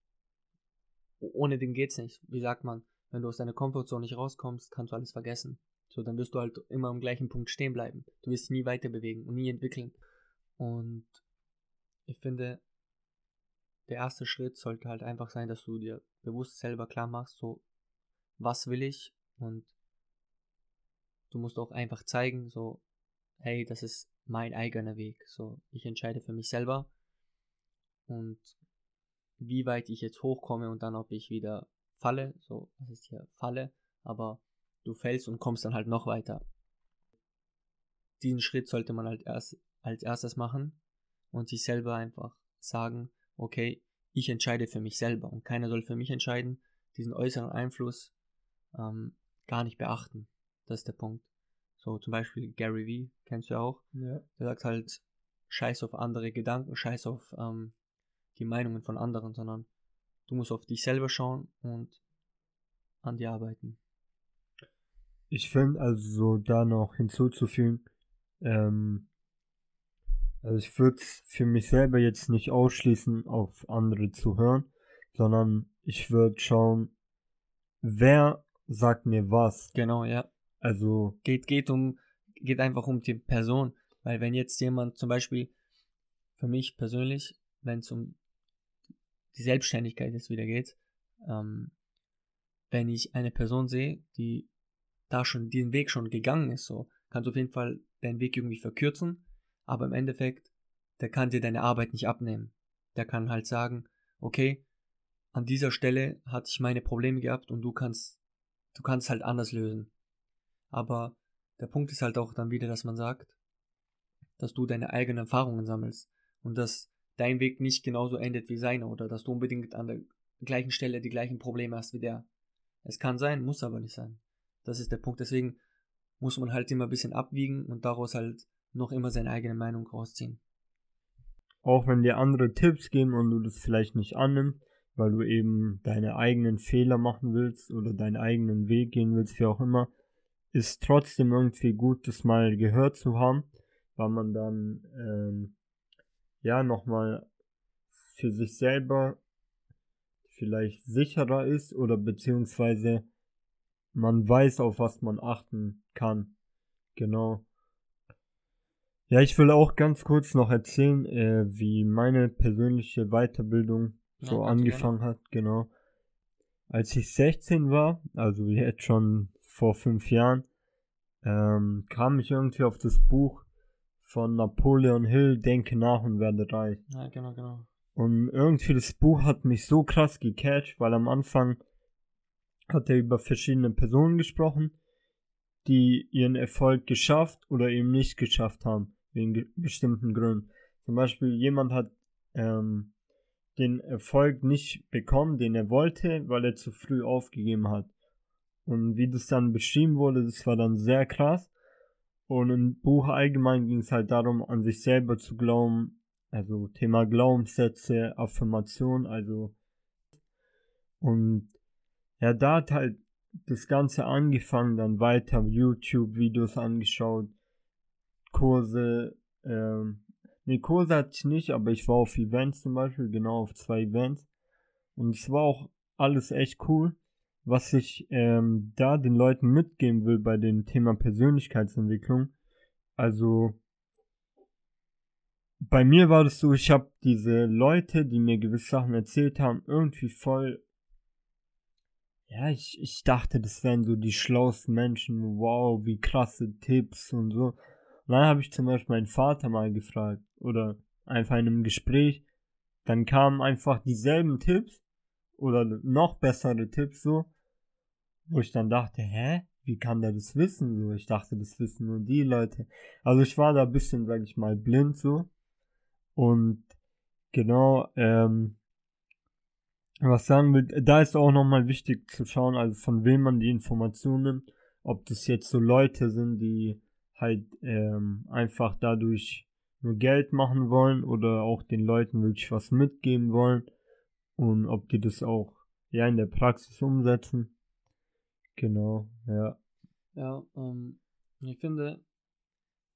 Ohne den geht's nicht. Wie sagt man, wenn du aus deiner Komfortzone nicht rauskommst, kannst du alles vergessen. So, dann wirst du halt immer am gleichen Punkt stehen bleiben. Du wirst nie weiter bewegen und nie entwickeln. Und ich finde, der erste Schritt sollte halt einfach sein, dass du dir bewusst selber klar machst, so, was will ich? Und du musst auch einfach zeigen, so, hey, das ist mein eigener Weg. So, ich entscheide für mich selber. Und wie weit ich jetzt hochkomme und dann, ob ich wieder falle, so, was ist hier falle, aber du fällst und kommst dann halt noch weiter. Diesen Schritt sollte man halt erst als erstes machen und sich selber einfach sagen, okay, ich entscheide für mich selber und keiner soll für mich entscheiden, diesen äußeren Einfluss ähm, gar nicht beachten. Das ist der Punkt. So zum Beispiel Gary Vee, kennst du ja auch. Ja. Der sagt halt, scheiß auf andere Gedanken, scheiß auf ähm, die Meinungen von anderen, sondern du musst auf dich selber schauen und an dir arbeiten. Ich finde also da noch hinzuzufügen, ähm, also ich würde es für mich selber jetzt nicht ausschließen, auf andere zu hören, sondern ich würde schauen, wer sagt mir was. Genau, ja. Also geht geht um geht einfach um die Person, weil wenn jetzt jemand zum Beispiel für mich persönlich, wenn es um die Selbstständigkeit jetzt wieder geht, ähm, wenn ich eine Person sehe, die da schon den Weg schon gegangen ist, so, kannst du auf jeden Fall deinen Weg irgendwie verkürzen, aber im Endeffekt, der kann dir deine Arbeit nicht abnehmen. Der kann halt sagen, okay, an dieser Stelle hatte ich meine Probleme gehabt und du kannst, du kannst halt anders lösen. Aber der Punkt ist halt auch dann wieder, dass man sagt, dass du deine eigenen Erfahrungen sammelst und dass dein Weg nicht genauso endet wie seiner oder dass du unbedingt an der gleichen Stelle die gleichen Probleme hast wie der. Es kann sein, muss aber nicht sein. Das ist der Punkt. Deswegen muss man halt immer ein bisschen abwiegen und daraus halt noch immer seine eigene Meinung rausziehen. Auch wenn dir andere Tipps geben und du das vielleicht nicht annimmst, weil du eben deine eigenen Fehler machen willst oder deinen eigenen Weg gehen willst, wie auch immer, ist trotzdem irgendwie gut, das mal gehört zu haben, weil man dann ähm, ja nochmal für sich selber vielleicht sicherer ist oder beziehungsweise man weiß, auf was man achten kann. Genau. Ja, ich will auch ganz kurz noch erzählen, äh, wie meine persönliche Weiterbildung so ja, angefangen hat. Genau. Als ich 16 war, also jetzt schon vor fünf Jahren, ähm, kam ich irgendwie auf das Buch von Napoleon Hill, Denke nach und werde reich. Ja, genau, genau. Und irgendwie das Buch hat mich so krass gecatcht, weil am Anfang hat er über verschiedene Personen gesprochen, die ihren Erfolg geschafft oder eben nicht geschafft haben, wegen bestimmten Gründen. Zum Beispiel jemand hat ähm, den Erfolg nicht bekommen, den er wollte, weil er zu früh aufgegeben hat. Und wie das dann beschrieben wurde, das war dann sehr krass. Und im Buch allgemein ging es halt darum, an sich selber zu glauben, also Thema Glaubenssätze, Affirmation, also und ja, da hat halt das Ganze angefangen, dann weiter YouTube-Videos angeschaut, Kurse, ähm, ne, Kurse hatte ich nicht, aber ich war auf Events zum Beispiel, genau auf zwei Events. Und es war auch alles echt cool. Was ich ähm, da den Leuten mitgeben will bei dem Thema Persönlichkeitsentwicklung. Also bei mir war das so, ich habe diese Leute, die mir gewisse Sachen erzählt haben, irgendwie voll ja, ich, ich dachte, das wären so die schlauesten Menschen. Wow, wie krasse Tipps und so. Und dann habe ich zum Beispiel meinen Vater mal gefragt. Oder einfach in einem Gespräch. Dann kamen einfach dieselben Tipps. Oder noch bessere Tipps so. Wo ich dann dachte, hä? Wie kann der das wissen? So, ich dachte, das wissen nur die Leute. Also ich war da ein bisschen, sag ich mal, blind so. Und genau, ähm, was sagen will, da ist auch nochmal wichtig zu schauen, also von wem man die Informationen nimmt, ob das jetzt so Leute sind, die halt ähm, einfach dadurch nur Geld machen wollen oder auch den Leuten wirklich was mitgeben wollen und ob die das auch ja in der Praxis umsetzen. Genau, ja. Ja, ähm, ich finde,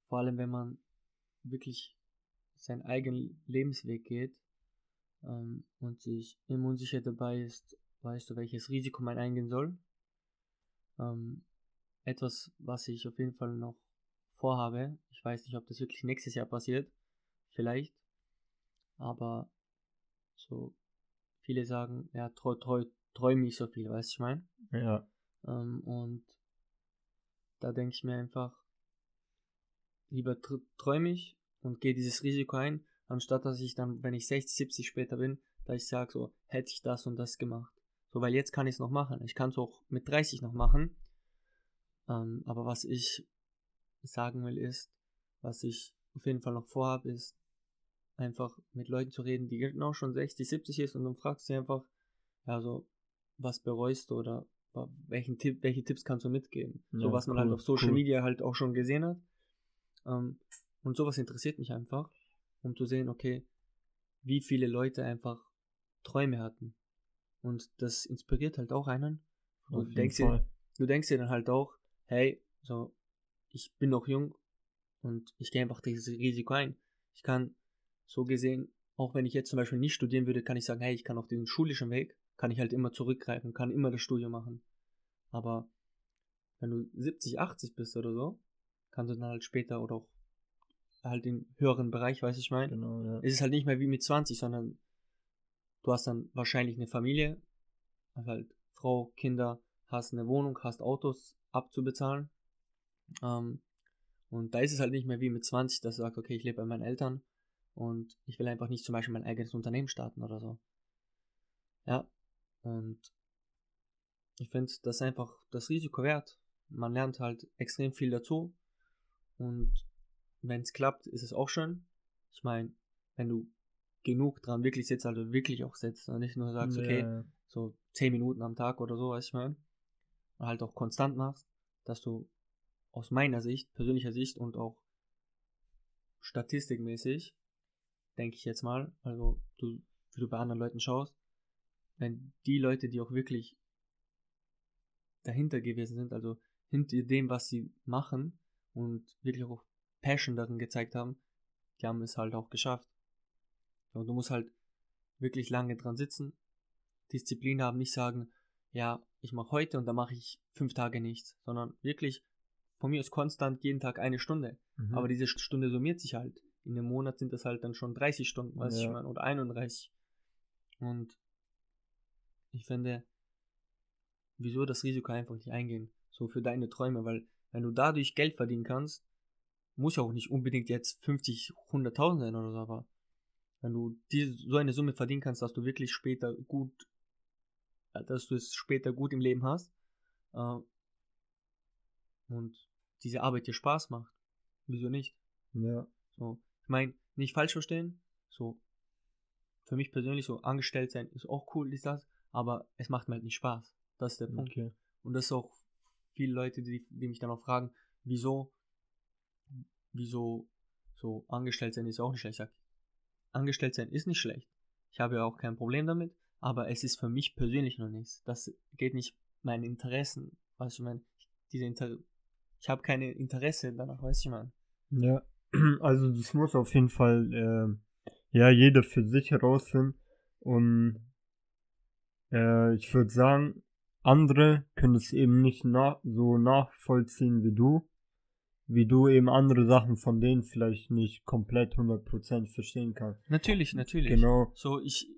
vor allem wenn man wirklich seinen eigenen Lebensweg geht, ähm, und sich immer unsicher dabei ist, weißt du, welches Risiko man eingehen soll. Ähm, etwas, was ich auf jeden Fall noch vorhabe. Ich weiß nicht, ob das wirklich nächstes Jahr passiert. Vielleicht. Aber so viele sagen, ja, treu, treu, träume nicht so viel, weißt du, ich meine? Ja. Ähm, und da denke ich mir einfach, lieber träume ich und gehe dieses Risiko ein, anstatt dass ich dann, wenn ich 60, 70 später bin, da ich sage so, hätte ich das und das gemacht. So, weil jetzt kann ich es noch machen. Ich kann es auch mit 30 noch machen. Ähm, aber was ich sagen will ist, was ich auf jeden Fall noch vorhabe, ist einfach mit Leuten zu reden, die genau schon 60, 70 ist und dann fragst du sie einfach, ja, so, was bereust du oder welchen Tipp, welche Tipps kannst du mitgeben? Ja, so was man halt auf Social cool. Media halt auch schon gesehen hat. Ähm, und sowas interessiert mich einfach um zu sehen, okay, wie viele Leute einfach Träume hatten. Und das inspiriert halt auch einen. Du denkst, dir, du denkst dir dann halt auch, hey, so, ich bin noch jung und ich gehe einfach dieses Risiko ein. Ich kann so gesehen, auch wenn ich jetzt zum Beispiel nicht studieren würde, kann ich sagen, hey, ich kann auf den schulischen Weg, kann ich halt immer zurückgreifen, kann immer das Studium machen. Aber wenn du 70, 80 bist oder so, kannst du dann halt später oder auch halt im höheren Bereich, weiß ich mein. Genau, ja. Es ist halt nicht mehr wie mit 20, sondern du hast dann wahrscheinlich eine Familie, also halt Frau, Kinder, hast eine Wohnung, hast Autos abzubezahlen. Ähm, und da ist es halt nicht mehr wie mit 20, dass du sagst, okay, ich lebe bei meinen Eltern und ich will einfach nicht zum Beispiel mein eigenes Unternehmen starten oder so. Ja, und ich finde das einfach das Risiko wert. Man lernt halt extrem viel dazu und wenn es klappt, ist es auch schön. Ich meine, wenn du genug dran wirklich sitzt, also wirklich auch sitzt und nicht nur sagst, okay, ja. so 10 Minuten am Tag oder so, weiß ich mal, und halt auch konstant machst, dass du aus meiner Sicht, persönlicher Sicht und auch statistikmäßig, denke ich jetzt mal, also du, wie du bei anderen Leuten schaust, wenn die Leute, die auch wirklich dahinter gewesen sind, also hinter dem, was sie machen und wirklich auch Passion darin gezeigt haben, die haben es halt auch geschafft. Und du musst halt wirklich lange dran sitzen, Disziplin haben, nicht sagen, ja, ich mache heute und dann mache ich fünf Tage nichts, sondern wirklich von mir ist konstant jeden Tag eine Stunde. Mhm. Aber diese Stunde summiert sich halt. In einem Monat sind das halt dann schon 30 Stunden, weiß ja. ich meine, oder 31. Und ich finde, wieso das Risiko einfach nicht eingehen? So für deine Träume, weil wenn du dadurch Geld verdienen kannst, muss ja auch nicht unbedingt jetzt 50, 100.000 sein oder so, aber wenn du die, so eine Summe verdienen kannst, dass du wirklich später gut, dass du es später gut im Leben hast äh, und diese Arbeit dir Spaß macht, wieso nicht? Ja. So, ich meine, nicht falsch verstehen, so für mich persönlich so angestellt sein ist auch cool, ist das, aber es macht mir halt nicht Spaß. Das ist der Punkt. Okay. Und das ist auch viele Leute, die, die mich dann auch fragen, wieso, wieso so angestellt sein ist auch nicht schlecht. Ich sag, angestellt sein ist nicht schlecht. Ich habe ja auch kein Problem damit, aber es ist für mich persönlich noch nichts. Das geht nicht meinen Interessen, weißt du, mein, diese Inter ich habe keine Interesse danach, weißt du, man. Ja, also das muss auf jeden Fall, äh, ja, jeder für sich herausfinden und äh, ich würde sagen, andere können es eben nicht nach, so nachvollziehen wie du, wie du eben andere Sachen von denen vielleicht nicht komplett 100% verstehen kannst. Natürlich, natürlich. Genau. So, ich,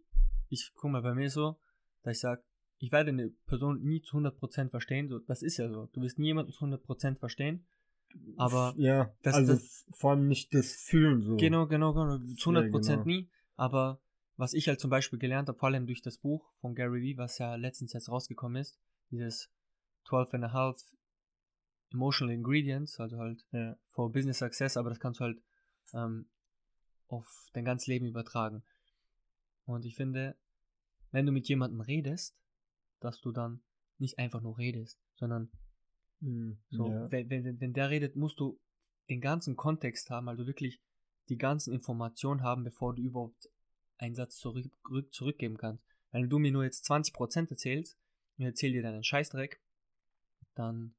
ich guck mal bei mir so, dass ich sag, ich werde eine Person nie zu 100% verstehen, so, das ist ja so. Du wirst nie jemanden zu 100% verstehen, aber ja, das, also das, vor allem nicht das Fühlen so. Genau, genau, genau. Zu 100% Ja, genau. nie. Aber was ich halt zum Beispiel gelernt habe, vor allem durch das Buch von Gary Vee, was ja letztens jetzt rausgekommen ist, dieses 12 and a half Emotional Ingredients, also halt Ja. for Business Success, aber das kannst du halt ähm, auf dein ganzes Leben übertragen. Und ich finde, wenn du mit jemandem redest, dass du dann nicht einfach nur redest, sondern Mhm. so, ja. wenn, wenn, wenn der redet, musst du den ganzen Kontext haben, also wirklich die ganzen Informationen haben, bevor du überhaupt einen Satz zurück, rück- zurückgeben kannst. Wenn du mir nur jetzt 20% erzählst und ich erzähl dir deinen Scheißdreck, dann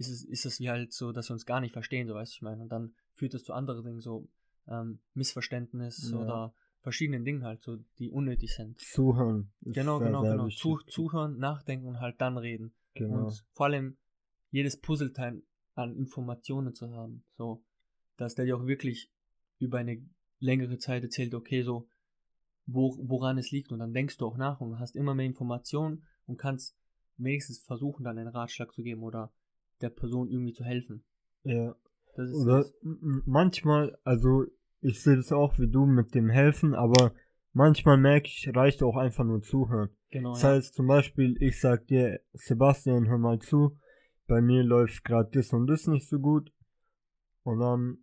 ist es, ist es wie halt so, dass wir uns gar nicht verstehen, so weißt du, ich meine. Und dann führt es zu anderen Dingen, so ähm, Missverständnis Ja. oder verschiedenen Dingen halt, so, die unnötig sind. Zuhören. Genau, genau, genau. Zu, zuhören, nachdenken und halt dann reden. Genau. Und vor allem jedes Puzzleteil an Informationen zu haben. So, dass der dir auch wirklich über eine längere Zeit erzählt, okay, so, wo, woran es liegt. Und dann denkst du auch nach und hast immer mehr Informationen und kannst wenigstens versuchen, dann einen Ratschlag zu geben oder der Person irgendwie zu helfen. Ja. Das ist Oder das. manchmal, also ich sehe das auch wie du mit dem Helfen, aber manchmal merke ich, reicht auch einfach nur zuhören. Genau, Das ja. heißt zum Beispiel, ich sag dir, Sebastian, hör mal zu, bei mir läuft gerade das und das nicht so gut. Und dann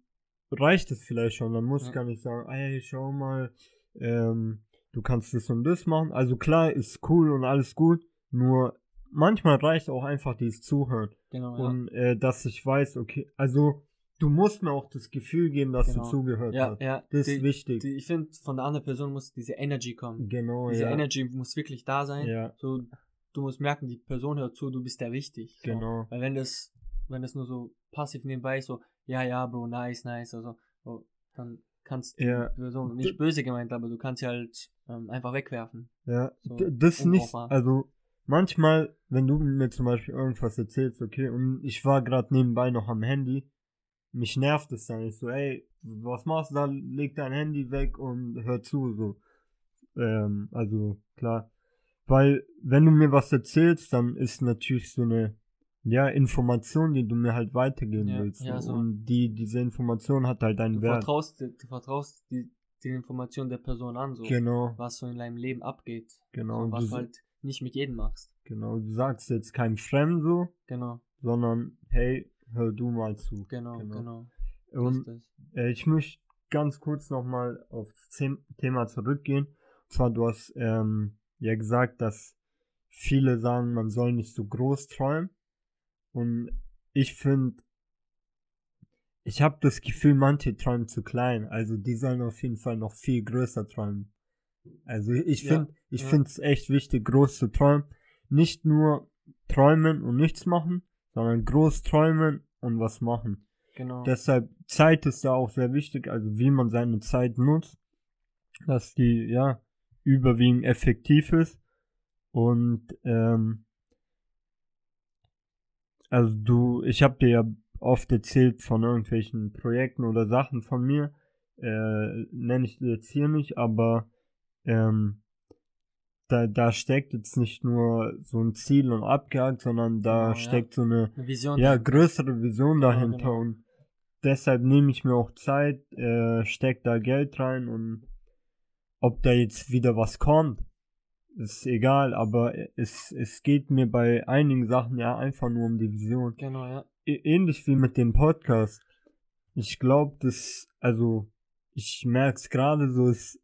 reicht es vielleicht schon. Dann muss Ja. ich gar nicht sagen, ey, schau mal, ähm, du kannst das und das machen. Also klar, ist cool und alles gut, nur manchmal reicht auch einfach dieses Zuhören. genau, ja. Und äh, dass ich weiß, okay, also du musst mir auch das Gefühl geben, dass Genau. du zugehört ja, hast. ja. Das ist die, wichtig. die, ich finde, von der anderen Person muss diese Energy kommen. genau, Diese ja. Energy muss wirklich da sein. Ja, So, du musst merken, die Person hört zu, du bist der wichtig. So. genau. Weil wenn das, wenn das nur so passiv nebenbei ist, so, ja, ja, Bro, nice, nice, also, so, dann kannst du Ja. die Person nicht böse gemeint, aber du kannst sie halt ähm, einfach wegwerfen. Ja, So, das nicht, also manchmal, wenn du mir zum Beispiel irgendwas erzählst, okay, und ich war gerade nebenbei noch am Handy, mich nervt es dann. Ich so, ey, was machst du da? Leg dein Handy weg und hör zu, so. Ähm, also, klar. Weil, wenn du mir was erzählst, dann ist natürlich so eine, ja, Information, die du mir halt weitergeben Ja, willst. ja, so. Und die, diese Information hat halt einen Du Wert. vertraust, du vertraust die, die Information der Person an, so, Genau, was so in deinem Leben abgeht. genau. so, was du halt nicht mit jedem machst. genau, du sagst jetzt keinem Fremd so, Genau, sondern hey, hör du mal zu. genau, Genau. genau. Und äh, ich möchte ganz kurz nochmal aufs Them- Thema zurückgehen. Und zwar, du hast ähm, ja gesagt, dass viele sagen, man soll nicht so groß träumen. Und ich finde, ich habe das Gefühl, manche träumen zu klein. Also die sollen auf jeden Fall noch viel größer träumen. Also ich Ja, finde, ich ja. finde es echt wichtig, groß zu träumen. Nicht nur träumen und nichts machen, sondern groß träumen und was machen. Genau. Deshalb Zeit ist da auch sehr wichtig, also wie man seine Zeit nutzt, dass die ja überwiegend effektiv ist und ähm, also du, ich habe dir ja oft erzählt von irgendwelchen Projekten oder Sachen von mir, äh, nenne ich jetzt hier nicht, aber ähm, da, da steckt jetzt nicht nur so ein Ziel und abgehakt, sondern da Genau, ja. steckt so eine, Eine Vision. ja, größere Vision Genau, dahinter genau. und deshalb nehme ich mir auch Zeit, äh, steck da Geld rein und ob da jetzt wieder was kommt, ist egal, aber es, es geht mir bei einigen Sachen ja einfach nur um die Vision. Genau, ja. Ä- ähnlich wie mit dem Podcast. Ich glaube, das, also, ich merke es gerade so, es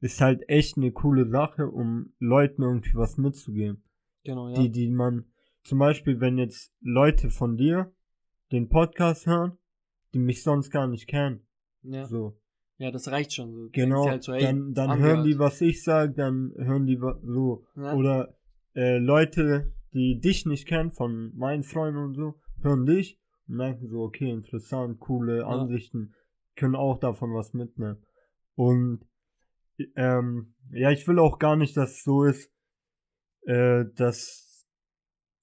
ist halt echt eine coole Sache, um Leuten irgendwie was mitzugeben. Genau, ja. Die, die man, zum Beispiel, wenn jetzt Leute von dir den Podcast hören, die mich sonst gar nicht kennen. ja. So, ja, das reicht schon. So. genau. Halt so, dann dann angehört. hören die, was ich sage, dann hören die so. Ja. Oder äh, Leute, die dich nicht kennen, von meinen Freunden und so, hören dich und merken so, okay, interessant, coole Ansichten, können auch davon was mitnehmen. Und ähm, ja, ich will auch gar nicht, dass es so ist, äh, dass,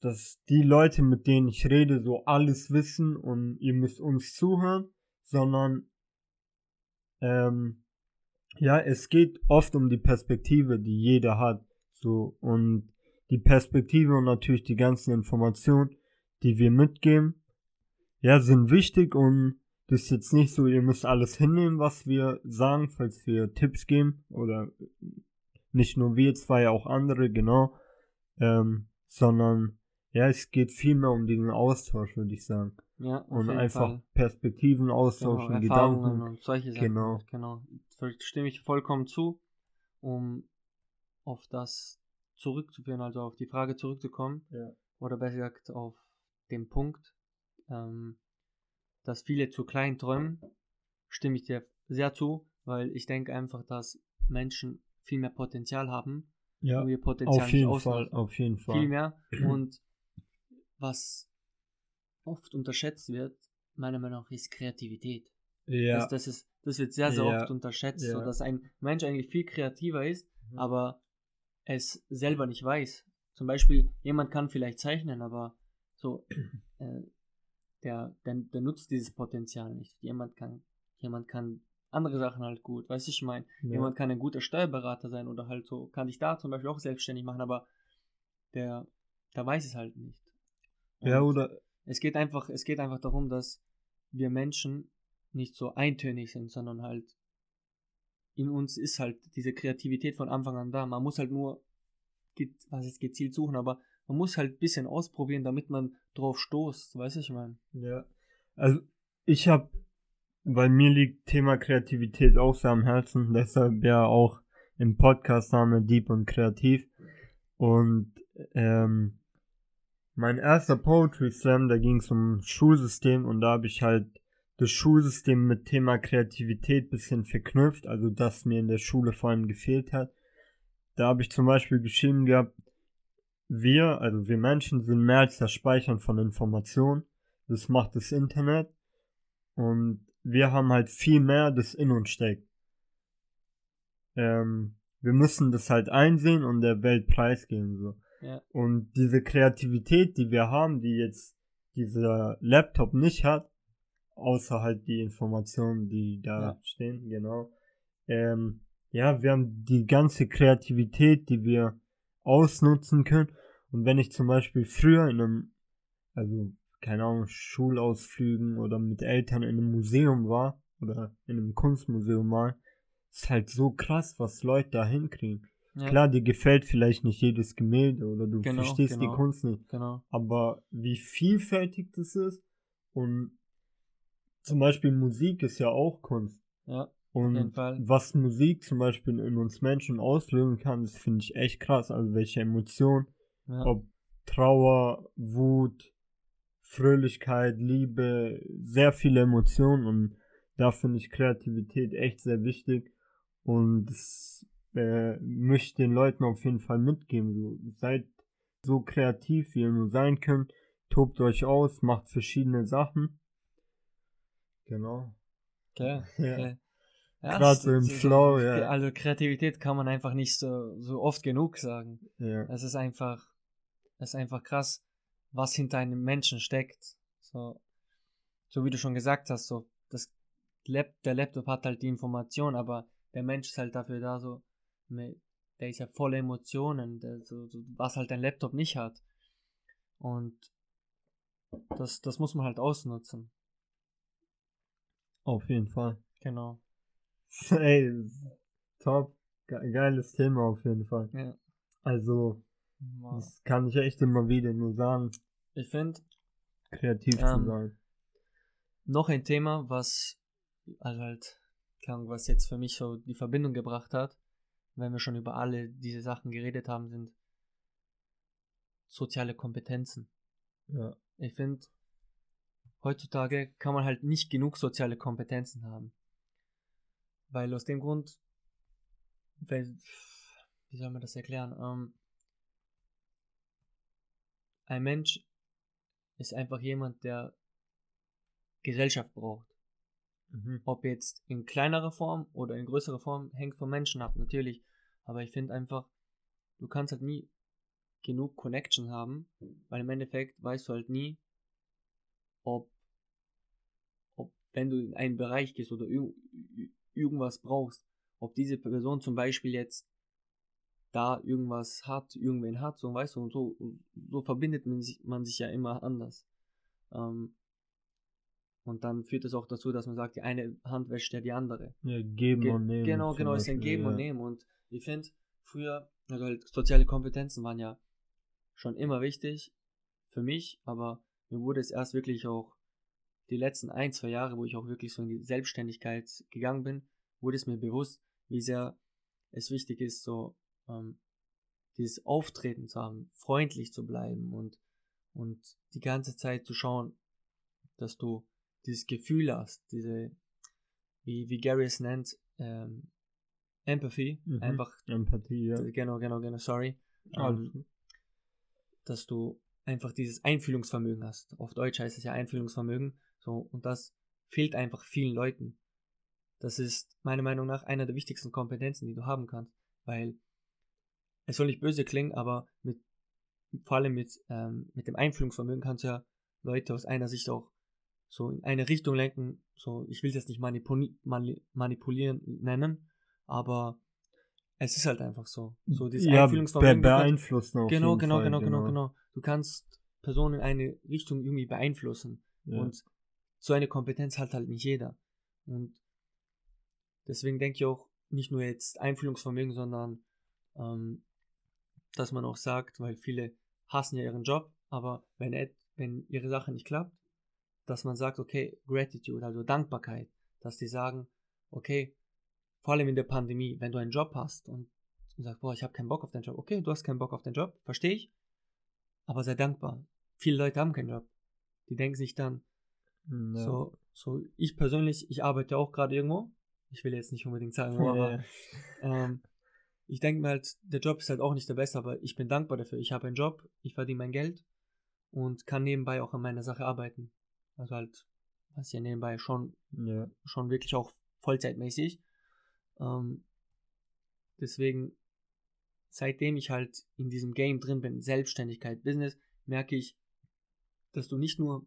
dass die Leute, mit denen ich rede, so alles wissen und ihr müsst uns zuhören, sondern ähm, ja, es geht oft um die Perspektive, die jeder hat. So, und die Perspektive und natürlich die ganzen Informationen, die wir mitgeben, ja, sind wichtig und das ist jetzt nicht so, ihr müsst alles hinnehmen, was wir sagen, falls wir Tipps geben oder nicht nur wir zwei, auch andere, genau, ähm, sondern ja, es geht vielmehr um diesen Austausch, würde ich sagen. ja, Und einfach Fall. Perspektiven genau, austauschen, Erfahrungen Gedanken. und solche Sachen. Genau. genau. Stimme ich vollkommen zu, um auf das zurückzuführen, also auf die Frage zurückzukommen, Ja. oder besser gesagt auf den Punkt, ähm, dass viele zu klein träumen, stimme ich dir sehr zu, weil ich denke einfach, dass Menschen viel mehr Potenzial haben, Ja, ihr Potenzial auf jeden. Fall, auf jeden Fall. viel mehr. Und was oft unterschätzt wird, meiner Meinung nach, ist Kreativität. Ja, Das, das, ist, das wird sehr, sehr Ja. oft unterschätzt, so Ja. dass ein Mensch eigentlich viel kreativer ist, Mhm. aber es selber nicht weiß. Zum Beispiel, jemand kann vielleicht zeichnen, aber so, äh, der, der, der nutzt dieses Potenzial nicht. Jemand kann, jemand kann andere Sachen halt gut, weißt du, ich meine, ja. jemand kann ein guter Steuerberater sein oder halt so, kann dich da zum Beispiel auch selbstständig machen, aber der, der weiß es halt nicht. ja, Und oder es geht einfach, es geht einfach darum, dass wir Menschen nicht so eintönig sind, sondern halt in uns ist halt diese Kreativität von Anfang an da. Man muss halt nur, was ist gezielt suchen, aber man muss halt ein bisschen ausprobieren, damit man drauf stoßt, weißt du, ich meine. Ja. Also ich habe, weil mir liegt Thema Kreativität auch sehr am Herzen, deshalb ja auch im Podcast Name Deep und Kreativ. Und ähm, mein erster Poetry Slam, da ging es um Schulsystem und da habe ich halt das Schulsystem mit Thema Kreativität bisschen verknüpft, also das mir in der Schule vor allem gefehlt hat. Da habe ich zum Beispiel geschrieben gehabt, wir, also wir Menschen sind mehr als das Speichern von Informationen. Das macht das Internet. Und wir haben halt viel mehr, das in uns steckt. Ähm, wir müssen das halt einsehen und der Welt preisgeben, so. Ja. Und diese Kreativität, die wir haben, die jetzt dieser Laptop nicht hat, außer halt die Informationen, die da Ja. stehen, genau. Ähm, ja, wir haben die ganze Kreativität, die wir ausnutzen können. Und wenn ich zum Beispiel früher in einem, also keine Ahnung, Schulausflügen oder mit Eltern in einem Museum war oder in einem Kunstmuseum war, ist halt so krass, was Leute da hinkriegen. Ja, Klar, dir gefällt vielleicht nicht jedes Gemälde oder du Genau, verstehst genau. die Kunst nicht, Genau. aber wie vielfältig das ist und zum Beispiel Musik ist ja auch Kunst. Ja, Und was Musik zum Beispiel in uns Menschen auslösen kann, das finde ich echt krass. Also welche Emotionen, Ja. ob Trauer, Wut, Fröhlichkeit, Liebe, sehr viele Emotionen und da finde ich Kreativität echt sehr wichtig und das äh, möchte ich den Leuten auf jeden Fall mitgeben. So, seid so kreativ, wie ihr nur sein könnt, tobt euch aus, macht verschiedene Sachen. Genau. Okay. Ja. Grad so im Flow, ja. Also Kreativität kann man einfach nicht so, so oft genug sagen. Ja. Es ist einfach, es ist einfach krass, was hinter einem Menschen steckt. So, so wie du schon gesagt hast, so, das Lab, der Laptop hat halt die Information, aber der Mensch ist halt dafür da, so, der ist ja voller Emotionen, der, so, was halt dein Laptop nicht hat. Und das, das muss man halt ausnutzen. Auf jeden Fall. Genau. Ey, top. Ge geiles Thema auf jeden Fall. Ja. Also, Wow. das kann ich echt immer wieder nur sagen, Ich finde, kreativ Ähm, zu sein. noch ein Thema, was, also halt, was jetzt für mich so die Verbindung gebracht hat, wenn wir schon über alle diese Sachen geredet haben, sind soziale Kompetenzen. Ja. Ich finde, heutzutage kann man halt nicht genug soziale Kompetenzen haben. Weil aus dem Grund, weil, wie soll man das erklären? Ähm, ein Mensch ist einfach jemand, der Gesellschaft braucht. Mhm. Ob jetzt in kleinerer Form oder in größerer Form, hängt vom Menschen ab, natürlich. Aber ich finde einfach, du kannst halt nie genug Connection haben, weil im Endeffekt weißt du halt nie, ob, ob wenn du in einen Bereich gehst oder irgendwas brauchst, ob diese Person zum Beispiel jetzt da irgendwas hat, irgendwen hat, so weißt du, und so, so verbindet man sich, man sich ja immer anders. Ähm, und dann führt es auch dazu, dass man sagt, die eine Hand wäscht ja die andere. Ja, geben Ge und nehmen. Genau, genau, ist ein Geben ja. und Nehmen. Und ich finde, früher, also halt soziale Kompetenzen waren ja schon immer wichtig für mich, aber mir wurde es erst wirklich auch die letzten ein, zwei Jahre, wo ich auch wirklich so in die Selbstständigkeit gegangen bin, wurde es mir bewusst, wie sehr es wichtig ist, so ähm, dieses Auftreten zu haben, freundlich zu bleiben und, und die ganze Zeit zu schauen, dass du dieses Gefühl hast, diese, wie, wie Gary es nennt, ähm, Empathy, Mhm. einfach, Empathie, ja. genau, genau, genau, sorry, ähm, dass du einfach dieses Einfühlungsvermögen hast. Auf Deutsch heißt es ja Einfühlungsvermögen, so, und das fehlt einfach vielen Leuten. Das ist meiner Meinung nach einer der wichtigsten Kompetenzen, die du haben kannst, weil es soll nicht böse klingen, aber mit, vor allem mit, ähm, mit dem Einfühlungsvermögen kannst du ja Leute aus einer Sicht auch so in eine Richtung lenken, so, ich will es jetzt nicht manipuli mani manipulieren nennen, aber es ist halt einfach so. So dieses ja, be Einfühlungsvermögen. kannst- beeinflussen auf Genau, jeden genau, Fall, genau, genau, genau. Du kannst Personen in eine Richtung irgendwie beeinflussen. Ja. Und so eine Kompetenz hat halt nicht jeder. Und deswegen denke ich auch nicht nur jetzt Einfühlungsvermögen, sondern ähm, dass man auch sagt, weil viele hassen ja ihren Job, aber wenn, wenn ihre Sache nicht klappt, dass man sagt, okay, Gratitude, also Dankbarkeit, dass die sagen, okay, vor allem in der Pandemie, wenn du einen Job hast und und sagst, boah, ich habe keinen Bock auf den Job. Okay, du hast keinen Bock auf den Job, verstehe ich, aber sei dankbar. Viele Leute haben keinen Job. Die denken sich dann, Ja. so, so, ich persönlich, ich arbeite auch gerade irgendwo. Ich will jetzt nicht unbedingt sagen, wo, aber ähm, ich denke mir halt, der Job ist halt auch nicht der beste, aber ich bin dankbar dafür. Ich habe einen Job, ich verdiene mein Geld und kann nebenbei auch an meiner Sache arbeiten. Also halt, was ja nebenbei schon, ja. schon wirklich auch vollzeitmäßig. Ähm, deswegen, seitdem ich halt in diesem Game drin bin, Selbstständigkeit, Business, merke ich, dass du nicht nur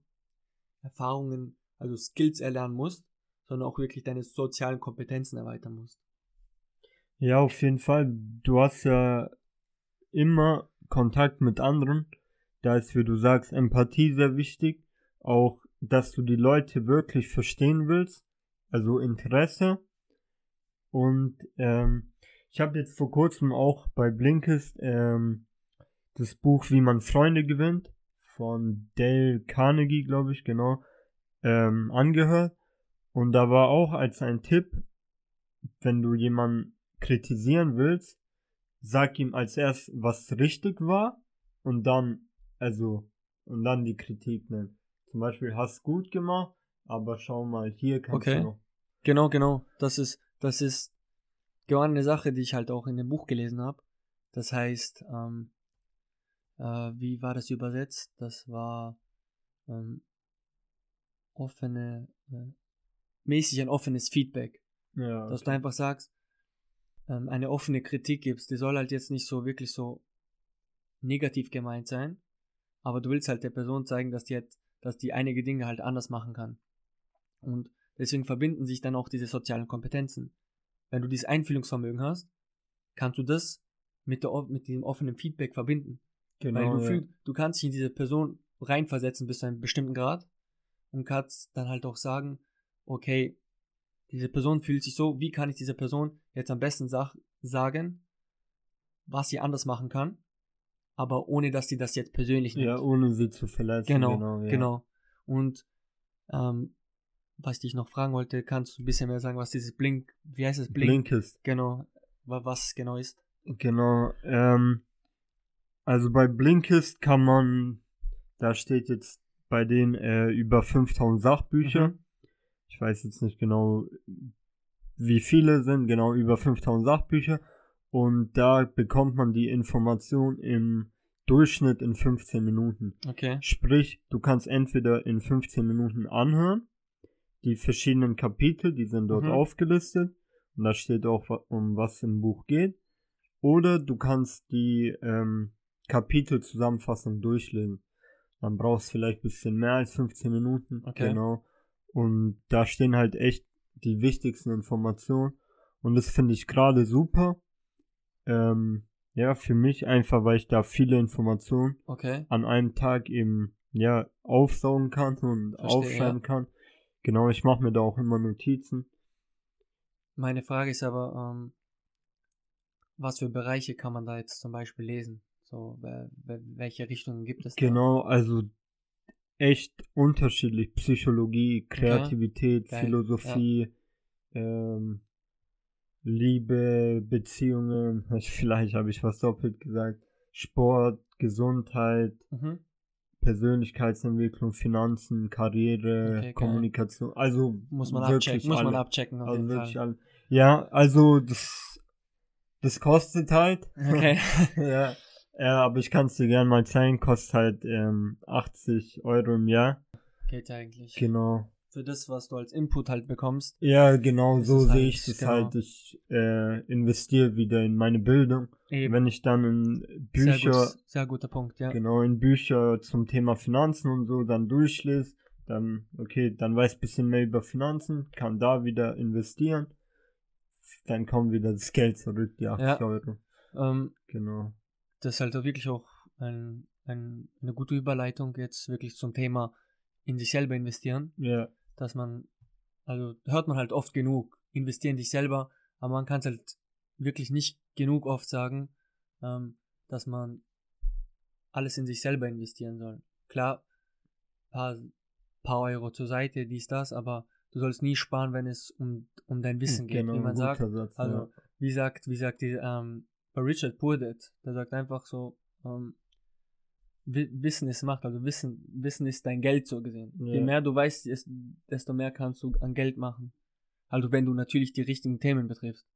Erfahrungen, also Skills erlernen musst, sondern auch wirklich deine sozialen Kompetenzen erweitern musst. Ja, auf jeden Fall. Du hast ja immer Kontakt mit anderen. Da ist, wie du sagst, Empathie sehr wichtig. Auch, dass du die Leute wirklich verstehen willst. Also Interesse. Und ähm, ich habe jetzt vor kurzem auch bei Blinkist ähm, das Buch Wie man Freunde gewinnt von Dale Carnegie, glaube ich, genau, ähm, angehört. Und da war auch als ein Tipp, wenn du jemanden kritisieren willst, sag ihm als erst, was richtig war und dann, also, und dann die Kritik nennen. Zum Beispiel, hast gut gemacht, aber schau mal, hier kannst Okay. du noch. Genau, genau. Das ist, das ist genau eine Sache, die ich halt auch in dem Buch gelesen habe. Das heißt, ähm, äh, wie war das übersetzt? Das war ähm, offene, äh, mäßig ein offenes Feedback. Ja, Dass du einfach sagst, ähm, eine offene Kritik gibst, die soll halt jetzt nicht so wirklich so negativ gemeint sein, aber du willst halt der Person zeigen, dass die halt, dass die einige Dinge halt anders machen kann. Und deswegen verbinden sich dann auch diese sozialen Kompetenzen. Wenn du dieses Einfühlungsvermögen hast, kannst du das mit, der, mit dem offenen Feedback verbinden. Genau. Weil du, ja. fühl, du kannst dich in diese Person reinversetzen bis zu einem bestimmten Grad und kannst dann halt auch sagen, okay, diese Person fühlt sich so, wie kann ich dieser Person jetzt am besten sag, sagen, was sie anders machen kann, aber ohne dass sie das jetzt persönlich nimmt. ja, ohne sie zu verletzen. Genau, genau. genau. Ja. Und ähm, was ich dich noch fragen wollte, kannst du ein bisschen mehr sagen, was dieses Blink, wie heißt es? Blink? Blinkist. Genau, wa- was genau ist. Genau. Ähm, also bei Blinkist kann man, da steht jetzt bei denen äh, über 5000 Sachbücher. Mhm. Ich weiß jetzt nicht genau, wie viele sind, genau über 5000 Sachbücher. Und da bekommt man die Information im Durchschnitt in 15 Minuten. Okay. Sprich, du kannst entweder in 15 Minuten anhören, die verschiedenen Kapitel, die sind dort Mhm. aufgelistet, und da steht auch, um was im Buch geht, oder du kannst die ähm, Kapitelzusammenfassung durchlesen. Dann brauchst du vielleicht ein bisschen mehr als 15 Minuten. Okay. Genau. Und da stehen halt echt die wichtigsten Informationen. Und das finde ich gerade super. Ähm, ja, für mich einfach, weil ich da viele Informationen Okay. an einem Tag eben ja aufsaugen kann und Verstehe, aufschreiben kann. Genau, ich mache mir da auch immer Notizen. Meine Frage ist aber, ähm, was für Bereiche kann man da jetzt zum Beispiel lesen? So, wel- wel- welche Richtungen gibt es da? Genau, also echt unterschiedlich. Psychologie, Kreativität, Geil, Philosophie, ähm, Liebe, Beziehungen, vielleicht habe ich was doppelt gesagt, Sport, Gesundheit, Mhm. Persönlichkeitsentwicklung, Finanzen, Karriere, Okay, geil. Kommunikation. Also Muss man abchecken, muss man abchecken Also wirklich Fall. alle. Ja, also das, das kostet halt. Okay. ja. Ja, aber ich kann es dir gerne mal zeigen. Kostet halt ähm, 80 Euro im Jahr. Geht ja eigentlich. Genau. Für das, was du als Input halt bekommst. Ja, genau, Das so sehe halt, ich es genau. halt. Ich äh, investiere wieder in meine Bildung. Eben. Wenn ich dann in Sehr, Bücher, gut, sehr guter Punkt, ja. genau, in Bücher zum Thema Finanzen und so dann durchlese, dann, okay, dann weiß ein bisschen mehr über Finanzen, kann da wieder investieren. Dann kommt wieder das Geld zurück, die 80 Ja. Euro. Ähm, Genau. Das ist halt auch wirklich auch ein, ein, eine gute Überleitung jetzt wirklich zum Thema in sich selber investieren. Ja, dass man, also hört man halt oft genug, investieren dich selber, aber man kann es halt wirklich nicht genug oft sagen, ähm, dass man alles in sich selber investieren soll. Klar, paar, paar Euro zur Seite, dies, das, aber du sollst nie sparen, wenn es um, um dein Wissen geht, genau, wie man sagt. Satz, Also, ja. wie sagt, wie sagt die, ähm, bei Richard Purdet, der sagt einfach so, ähm, Wi- Wissen ist Macht, also Wissen, Wissen ist dein Geld so gesehen. Je Ja. mehr du weißt, des- desto mehr kannst du an Geld machen. Also wenn du natürlich die richtigen Themen betriffst.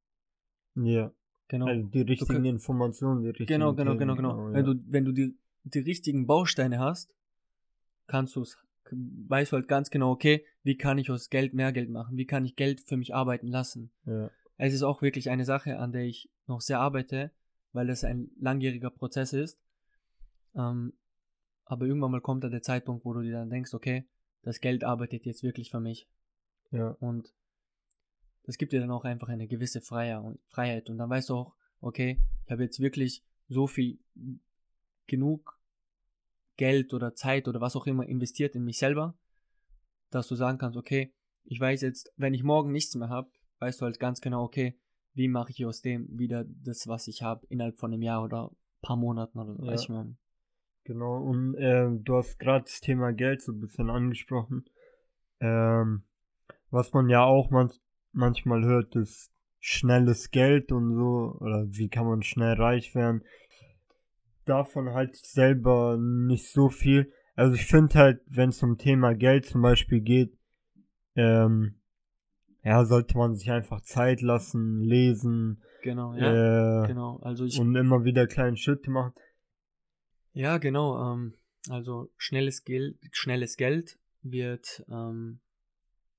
Ja, Genau. also die richtigen kann- Informationen, die richtigen genau, genau, Themen, genau, genau. ja. Wenn du, wenn du die, die richtigen Bausteine hast, kannst du es, weißt du halt ganz genau, okay, wie kann ich aus Geld mehr Geld machen? Wie kann ich Geld für mich arbeiten lassen? ja. Es ist auch wirklich eine Sache, an der ich noch sehr arbeite, weil das ein langjähriger Prozess ist. Ähm, aber irgendwann mal kommt da der Zeitpunkt, wo du dir dann denkst, okay, das Geld arbeitet jetzt wirklich für mich. ja. Und das gibt dir dann auch einfach eine gewisse Freiheit. Freiheit. Und dann weißt du auch, okay, ich habe jetzt wirklich so viel genug Geld oder Zeit oder was auch immer investiert in mich selber, dass du sagen kannst, okay, ich weiß jetzt, wenn ich morgen nichts mehr habe, weißt du halt ganz genau, okay, wie mache ich aus dem wieder das, was ich habe, innerhalb von einem Jahr oder paar Monaten oder so, Ja. ich mal. Genau, und ähm, du hast gerade das Thema Geld so ein bisschen angesprochen. Ähm, was man ja auch man manchmal hört, ist schnelles Geld und so, oder wie kann man schnell reich werden. Davon halt selber nicht so viel. Also ich finde halt, wenn es um Thema Geld zum Beispiel geht, ähm, ja, sollte man sich einfach Zeit lassen, lesen, Genau, ja, äh, genau. Also ich, und immer wieder kleine Schritte machen. Ja, genau. Ähm, also schnelles Geld, schnelles Geld wird, ähm,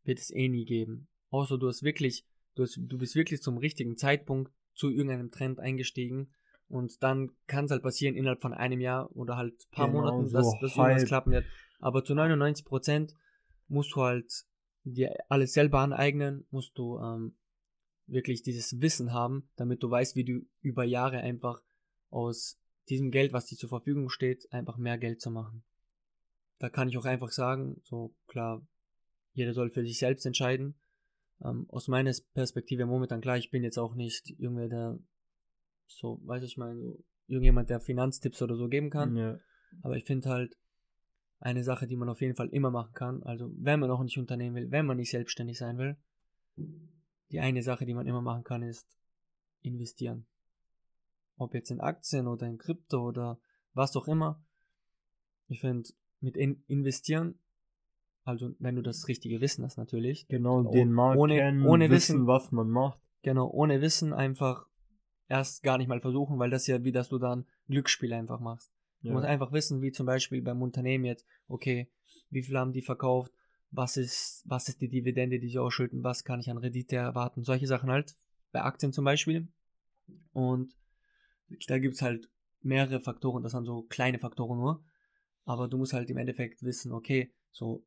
wird es eh nie geben. Außer du hast wirklich, du, hast, du bist wirklich zum richtigen Zeitpunkt zu irgendeinem Trend eingestiegen und dann kann es halt passieren innerhalb von einem Jahr oder halt ein paar Genau, Monaten, so dass, dass irgendwas Hype. klappen wird. Aber zu 99% musst du halt dir alles selber aneignen, musst du ähm, wirklich dieses Wissen haben, damit du weißt, wie du über Jahre einfach aus diesem Geld, was dir zur Verfügung steht, einfach mehr Geld zu machen. Da kann ich auch einfach sagen, so klar, jeder soll für sich selbst entscheiden. Ähm, aus meiner Perspektive momentan klar, ich bin jetzt auch nicht irgendwer, der so, weiß ich mal, so, irgendjemand, der Finanztipps oder so geben kann. Ja. Aber ich finde halt eine Sache, die man auf jeden Fall immer machen kann. Also wenn man noch nicht unternehmen will, wenn man nicht selbstständig sein will, die eine Sache, die man immer machen kann, ist investieren. Ob jetzt in Aktien oder in Krypto oder was auch immer. Ich finde, mit in investieren, also wenn du das richtige Wissen hast natürlich. Genau, den Markt ohne- kennen, ohne wissen, Wissen. was man macht. Genau, ohne Wissen einfach erst gar nicht mal versuchen, weil das ist ja wie, dass du dann Glücksspiel einfach machst. Du musst Ja. einfach wissen, wie zum Beispiel beim Unternehmen jetzt, okay, wie viel haben die verkauft, was ist, was ist die Dividende, die sie ausschütten, was kann ich an Rendite erwarten, solche Sachen halt, bei Aktien zum Beispiel. Und da gibt es halt mehrere Faktoren, das sind so kleine Faktoren nur, aber du musst halt im Endeffekt wissen, okay, so,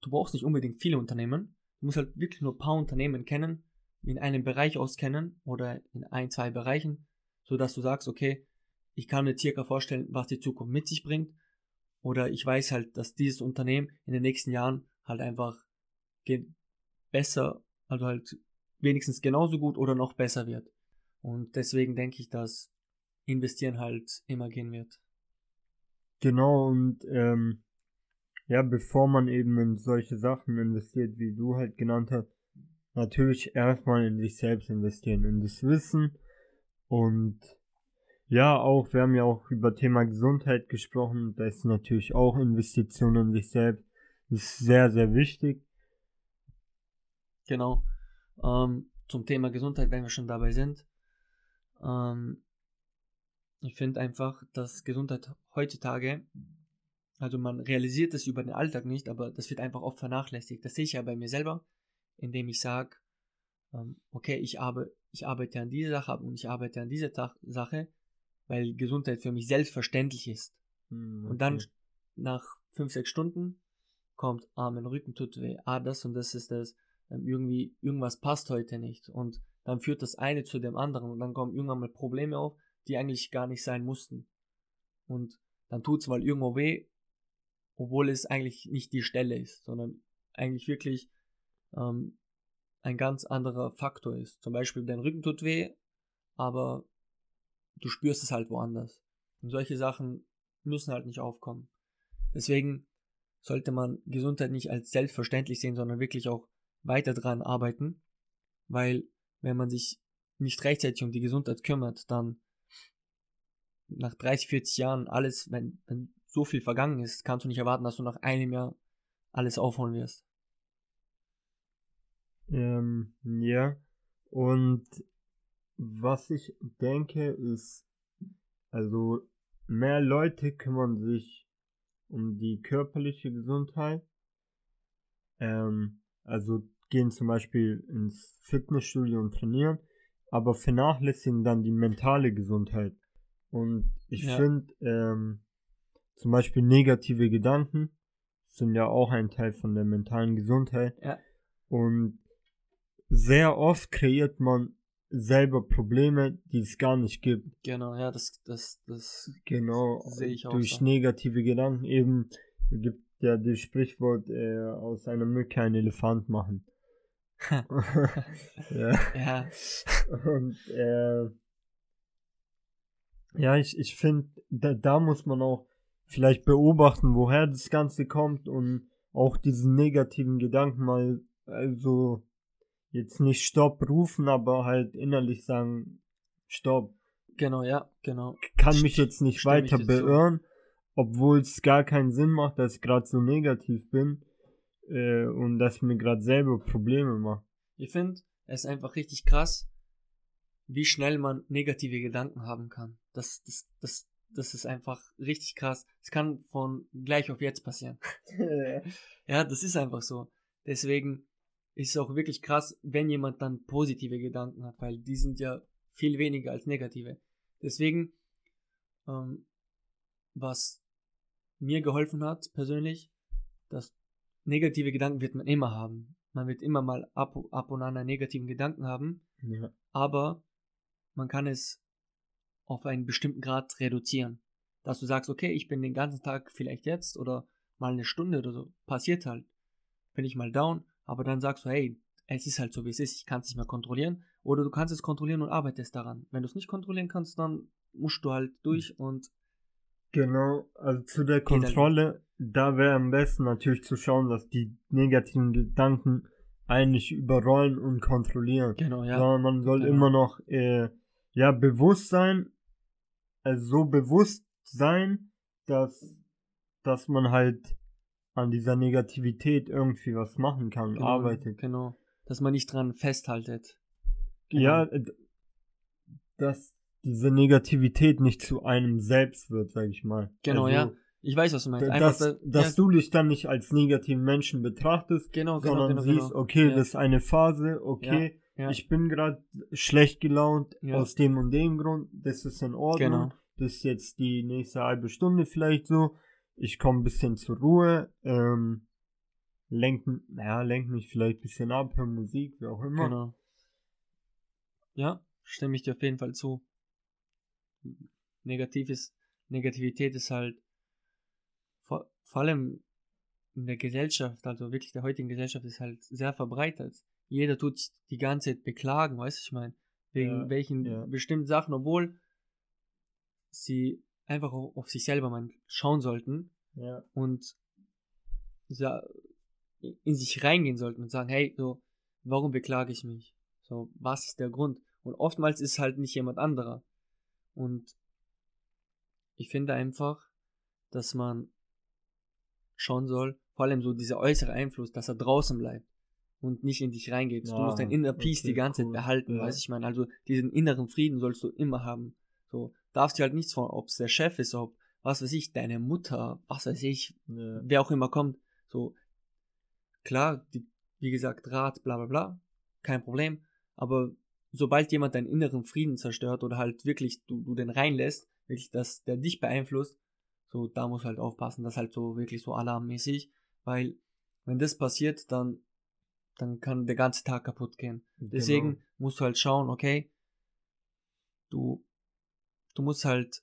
du brauchst nicht unbedingt viele Unternehmen, du musst halt wirklich nur ein paar Unternehmen kennen, in einem Bereich auskennen oder in ein, zwei Bereichen, so dass du sagst, okay, ich kann mir circa vorstellen, was die Zukunft mit sich bringt. Oder ich weiß halt, dass dieses Unternehmen in den nächsten Jahren halt einfach besser, also halt wenigstens genauso gut oder noch besser wird. Und deswegen denke ich, dass investieren halt immer gehen wird. Genau, und ähm, ja, bevor man eben in solche Sachen investiert, wie du halt genannt hast, natürlich erstmal in sich selbst investieren, in das Wissen und ja, auch, wir haben ja auch über Thema Gesundheit gesprochen, da ist natürlich auch Investition in sich selbst, das ist sehr, sehr wichtig. Genau. Ähm, zum Thema Gesundheit, wenn wir schon dabei sind. Ähm, ich finde einfach, dass Gesundheit heutzutage, also man realisiert es über den Alltag nicht, aber das wird einfach oft vernachlässigt. Das sehe ich ja bei mir selber, indem ich sage, ähm, okay, ich, arbe ich arbeite an dieser Sache und ich arbeite an dieser Tag Sache, weil Gesundheit für mich selbstverständlich ist. Hm, Und dann nach 5, 6 Stunden kommt, ah, mein Rücken tut weh, ah, das und das ist das, ähm, irgendwie, irgendwas passt heute nicht. Und dann führt das eine zu dem anderen und dann kommen irgendwann mal Probleme auf, die eigentlich gar nicht sein mussten. Und dann tut's mal irgendwo weh, obwohl es eigentlich nicht die Stelle ist, sondern eigentlich wirklich ähm, ein ganz anderer Faktor ist. Zum Beispiel dein Rücken tut weh, aber du spürst es halt woanders. Und solche Sachen müssen halt nicht aufkommen. Deswegen sollte man Gesundheit nicht als selbstverständlich sehen, sondern wirklich auch weiter dran arbeiten, weil wenn man sich nicht rechtzeitig um die Gesundheit kümmert, dann nach 30, 40 Jahren alles, wenn, wenn so viel vergangen ist, kannst du nicht erwarten, dass du nach einem Jahr alles aufholen wirst. Ähm, ja, und was ich denke ist, also mehr Leute kümmern sich um die körperliche Gesundheit, ähm, also gehen zum Beispiel ins Fitnessstudio und trainieren, aber vernachlässigen dann die mentale Gesundheit. Und ich Ja. finde, ähm, zum Beispiel negative Gedanken sind ja auch ein Teil von der mentalen Gesundheit. Ja. Und sehr oft kreiert man selber Probleme, die es gar nicht gibt. Genau, ja, das, das, das Genau. Sehe ich auch Durch so. negative Gedanken eben gibt ja das Sprichwort äh, aus einer Mücke einen Elefant machen. ja. ja, Und äh, ja, ich, ich finde, da, da muss man auch vielleicht beobachten, woher das Ganze kommt und auch diesen negativen Gedanken mal, also jetzt nicht Stopp rufen, aber halt innerlich sagen, Stopp. genau, ja, genau. Kann mich jetzt nicht Stimme ich weiter zu. beirren, obwohl es gar keinen Sinn macht, dass ich gerade so negativ bin äh, und dass ich mir gerade selber Probleme mache. Ich finde, es ist einfach richtig krass, wie schnell man negative Gedanken haben kann. Das, das, das, das ist einfach richtig krass. Es kann von gleich auf jetzt passieren. Ja, das ist einfach so. Deswegen ist es auch wirklich krass, wenn jemand dann positive Gedanken hat, weil die sind ja viel weniger als negative. Deswegen, ähm, was mir geholfen hat persönlich, dass negative Gedanken wird man immer haben. Man wird immer mal ab, ab und an einen negativen Gedanken haben, ja. aber man kann es auf einen bestimmten Grad reduzieren. Dass du sagst, okay, ich bin den ganzen Tag vielleicht jetzt oder mal eine Stunde oder so, passiert halt. Bin ich mal down, aber dann sagst du, hey, es ist halt so, wie es ist, ich kann es nicht mehr kontrollieren. Oder du kannst es kontrollieren und arbeitest daran. Wenn du es nicht kontrollieren kannst, dann musst du halt durch und. Genau, also zu der Kontrolle, halt da wäre am besten natürlich zu schauen, dass die negativen Gedanken eigentlich überrollen und kontrollieren. Genau, ja. Sondern man soll genau. immer noch, äh, ja, bewusst sein, also so bewusst sein, dass, dass man halt an dieser Negativität irgendwie was machen kann, genau, arbeitet. Genau. Dass man nicht dran festhaltet. Genau. Ja, dass diese Negativität nicht zu einem selbst wird, sag ich mal. Genau, also, ja. Ich weiß, was du meinst. Einfach, dass, da, dass ja. du dich dann nicht als negativen Menschen betrachtest, genau, genau, sondern genau, siehst, genau. okay, ja. das ist eine Phase, okay, ja, ich bin gerade schlecht gelaunt aus dem und dem Grund, das ist in Ordnung. Genau. Das ist jetzt die nächste halbe Stunde vielleicht so. Ich komme ein bisschen zur Ruhe, ähm, lenk, naja, lenk mich vielleicht ein bisschen ab, hör Musik, wie auch immer. Genau. Ja, stimme ich dir auf jeden Fall zu. Negativ ist, Negativität ist halt vor, vor allem in der Gesellschaft, also wirklich der heutigen Gesellschaft, ist halt sehr verbreitet. Jeder tut sich die ganze Zeit beklagen, weißt du, ich meine, wegen Ja, welchen ja. bestimmten Sachen, obwohl sie einfach auch auf sich selber mal schauen sollten Ja, und sa- in sich reingehen sollten und sagen, hey, so, warum beklage ich mich? So, was ist der Grund? Und oftmals ist halt nicht jemand anderer. Und ich finde einfach, dass man schauen soll, vor allem so dieser äußere Einfluss, dass er draußen bleibt und nicht in dich reingeht. du Ja, musst dein Inner Peace okay, die ganze cool, Zeit behalten, ja. weiß ich meine. Also diesen inneren Frieden sollst du immer haben. So, darfst dir halt nichts von, ob es der Chef ist, ob, was weiß ich, deine Mutter, was weiß ich, ja, wer auch immer kommt. So, klar, die, wie gesagt, Rat, bla bla bla, kein Problem. Aber sobald jemand deinen inneren Frieden zerstört oder halt wirklich du, du den reinlässt, wirklich, dass der dich beeinflusst, so, da muss halt aufpassen, das ist halt so wirklich so alarmmäßig, weil wenn das passiert, dann, dann kann der ganze Tag kaputt gehen. Deswegen Genau. musst du halt schauen, okay, du, du musst halt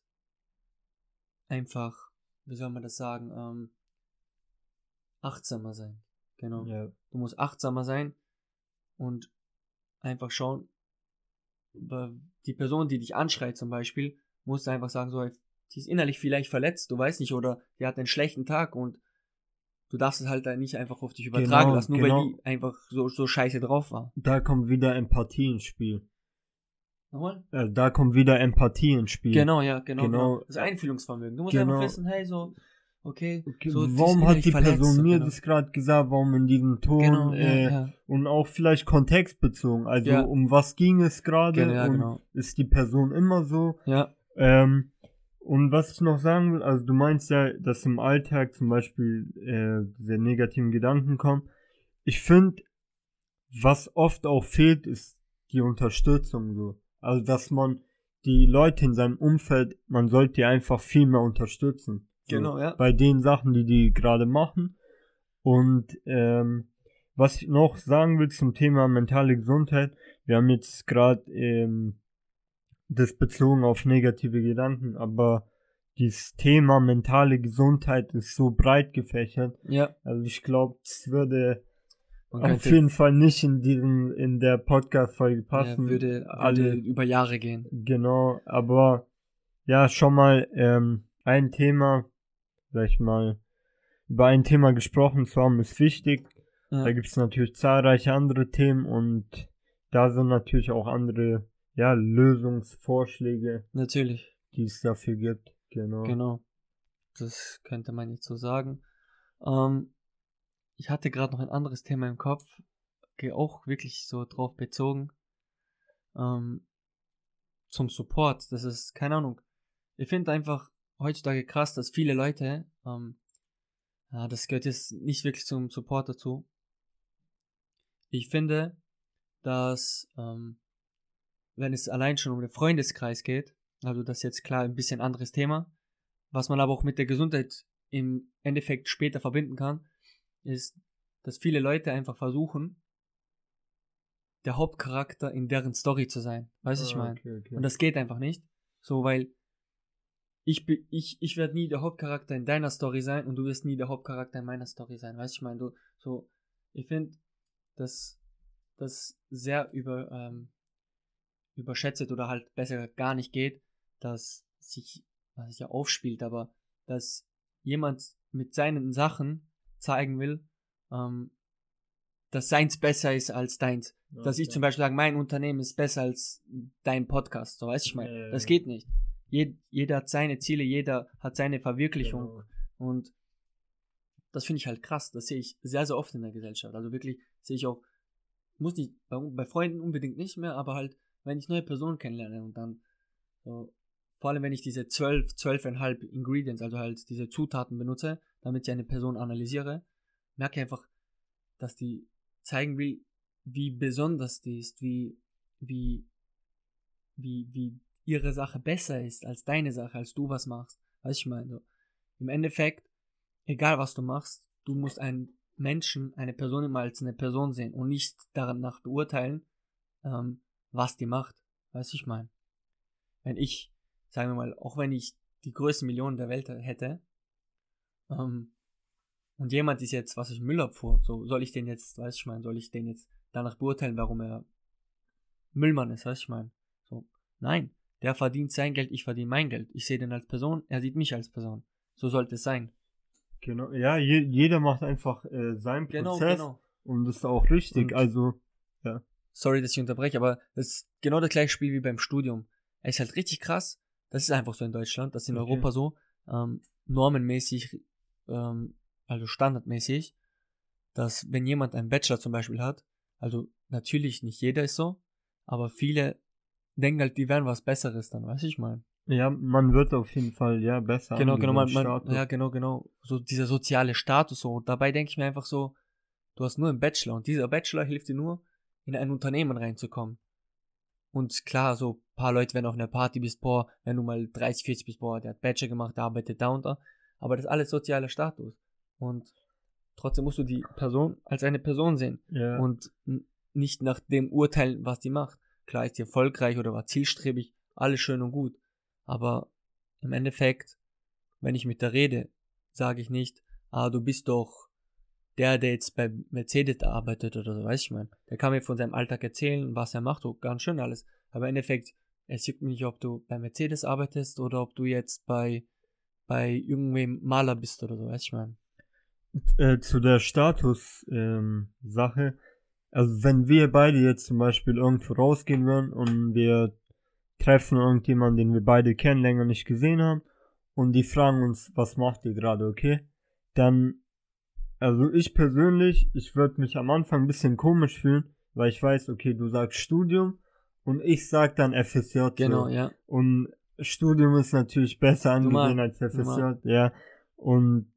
einfach, wie soll man das sagen, ähm, achtsamer sein. Genau. ja, Du musst achtsamer sein und einfach schauen, die Person, die dich anschreit zum Beispiel, musst du einfach sagen, so, die ist innerlich vielleicht verletzt, du weißt nicht, oder die hat einen schlechten Tag und du darfst es halt nicht einfach auf dich übertragen Genau, lassen, nur genau. weil die einfach so, so scheiße drauf war. da kommt wieder Empathie ins Spiel. Nochmal? Äh, da kommt wieder Empathie ins Spiel. Genau, ja, genau. Genau. genau. Das Einfühlungsvermögen. Du musst Genau. einfach wissen, hey, so, okay, Okay, so, warum hat die verletzt, Person so, mir genau. das gerade gesagt? Warum in diesem Ton? Genau, ja, äh, ja. Und auch vielleicht kontextbezogen. Also Ja. um was ging es gerade? Genau, ja, genau. Ist die Person immer so? Ja, Ähm, und was ich noch sagen will, also du meinst ja, dass im Alltag zum Beispiel äh, diese negativen Gedanken kommen. Ich finde, was oft auch fehlt, ist die Unterstützung so. Also dass man die Leute in seinem Umfeld, man sollte die einfach viel mehr unterstützen. So, Genau, ja. Bei den Sachen, die die gerade machen. Und ähm, was ich noch sagen will zum Thema mentale Gesundheit, wir haben jetzt gerade ähm, das bezogen auf negative Gedanken, aber dieses Thema mentale Gesundheit ist so breit gefächert. ja. Also ich glaube, es würde auf jeden Fall nicht in diesem, in der Podcast-Folge ja, passen. würde, alle würde über Jahre gehen. Genau, aber ja, schon mal ähm, ein Thema, sag ich mal, über ein Thema gesprochen zu haben, ist wichtig. Ja. Da gibt es natürlich zahlreiche andere Themen und da sind natürlich auch andere ja, Lösungsvorschläge, Natürlich. die es dafür gibt. Genau. Genau. Das könnte man jetzt so sagen. Ähm, ich hatte gerade noch ein anderes Thema im Kopf, ge- auch wirklich so drauf bezogen. Ähm, zum Support. Das ist, keine Ahnung. Ich finde einfach heutzutage krass, dass viele Leute, ähm, ja, das gehört jetzt nicht wirklich zum Support dazu. Ich finde, dass, ähm, wenn es allein schon um den Freundeskreis geht, also das ist jetzt klar ein bisschen anderes Thema, was man aber auch mit der Gesundheit im Endeffekt später verbinden kann, ist, dass viele Leute einfach versuchen, der Hauptcharakter in deren Story zu sein. Weißt du, was ich Ah, meine? okay, okay. Und das geht einfach nicht. So, weil ich, ich, ich werde nie der Hauptcharakter in deiner Story sein und du wirst nie der Hauptcharakter in meiner Story sein. Weißt du, ich meine, du, so, ich finde, dass das sehr über, ähm, überschätzt oder halt besser gar nicht geht, dass sich, was sich ja aufspielt, aber dass jemand mit seinen Sachen zeigen will, ähm, dass seins besser ist als deins. dass ich zum Beispiel sage, mein Unternehmen ist besser als dein Podcast. So weiß ich mal. Ja, ja, Das ja. geht nicht. Jed, jeder hat seine Ziele, jeder hat seine Verwirklichung. Genau. Und das finde ich halt krass. Das sehe ich sehr, sehr oft in der Gesellschaft. Also wirklich sehe ich auch, muss nicht, bei, bei Freunden unbedingt nicht mehr, aber halt, wenn ich neue Personen kennenlerne und dann, so, vor allem wenn ich diese zwölf, zwölfeinhalb Ingredients, also halt diese Zutaten benutze, damit ich eine Person analysiere, merke ich einfach, dass die zeigen, wie, wie besonders die ist, wie, wie, wie, wie ihre Sache besser ist als deine Sache, als du was machst. Weißt ich meine, so. im Endeffekt, egal was du machst, du musst einen Menschen, eine Person immer als eine Person sehen und nicht danach beurteilen, ähm, was die macht. Weißt ich meine. Wenn ich, sagen wir mal, auch wenn ich die größten Millionen der Welt hätte, ähm, und jemand ist jetzt, was ich Müllabfuhr, so soll ich den jetzt, weißt du, ich meine, soll ich den jetzt danach beurteilen, warum er Müllmann ist, weißt du, ich meine. So, nein, der verdient sein Geld, ich verdiene mein Geld. Ich sehe den als Person, er sieht mich als Person. So sollte es sein. Genau, ja, je, jeder macht einfach äh, seinen Genau, Prozess genau. und das ist auch richtig. Und- also, Sorry, dass ich unterbreche, aber das ist genau das gleiche Spiel wie beim Studium. Es ist halt richtig krass. Das ist einfach so in Deutschland, das ist in Okay. Europa so, ähm, normenmäßig, ähm, also standardmäßig, dass wenn jemand einen Bachelor zum Beispiel hat, also natürlich nicht jeder ist so, aber viele denken halt, die wären was Besseres dann, weiß ich mal. ja, man wird auf jeden Fall ja besser. Genau, genau, man, man, ja, genau, genau. So dieser soziale Status so. Und dabei denke ich mir einfach so, du hast nur einen Bachelor und dieser Bachelor hilft dir nur, in ein Unternehmen reinzukommen. Und klar, so ein paar Leute, wenn du auf einer Party bist, boah, wenn du mal 30, 40 bist, boah, der hat Bachelor gemacht, der arbeitet da und da. Aber das ist alles sozialer Status. Und trotzdem musst du die Person als eine Person sehen Ja, und nicht nach dem urteilen, was die macht. Klar ist die erfolgreich oder war zielstrebig, alles schön und gut. Aber im Endeffekt, wenn ich mit der rede, sage ich nicht, ah, du bist doch der, der jetzt bei Mercedes arbeitet oder so, weiß ich mein. Der kann mir von seinem Alltag erzählen, was er macht, oh, ganz schön alles. Aber im Endeffekt, es juckt mich nicht, ob du bei Mercedes arbeitest oder ob du jetzt bei, bei irgendwem Maler bist oder so, weiß ich mein. äh, zu der Status-Sache. also wenn wir beide jetzt zum Beispiel irgendwo rausgehen würden und wir treffen irgendjemanden, den wir beide kennen, länger nicht gesehen haben, und die fragen uns, was macht ihr gerade, okay? Dann, also ich persönlich, ich würde mich am Anfang ein bisschen komisch fühlen, weil ich weiß, okay, du sagst Studium und ich sag dann FSJ. Genau, so. ja. Und Studium ist natürlich besser angesehen als FSJ, normal. ja. Und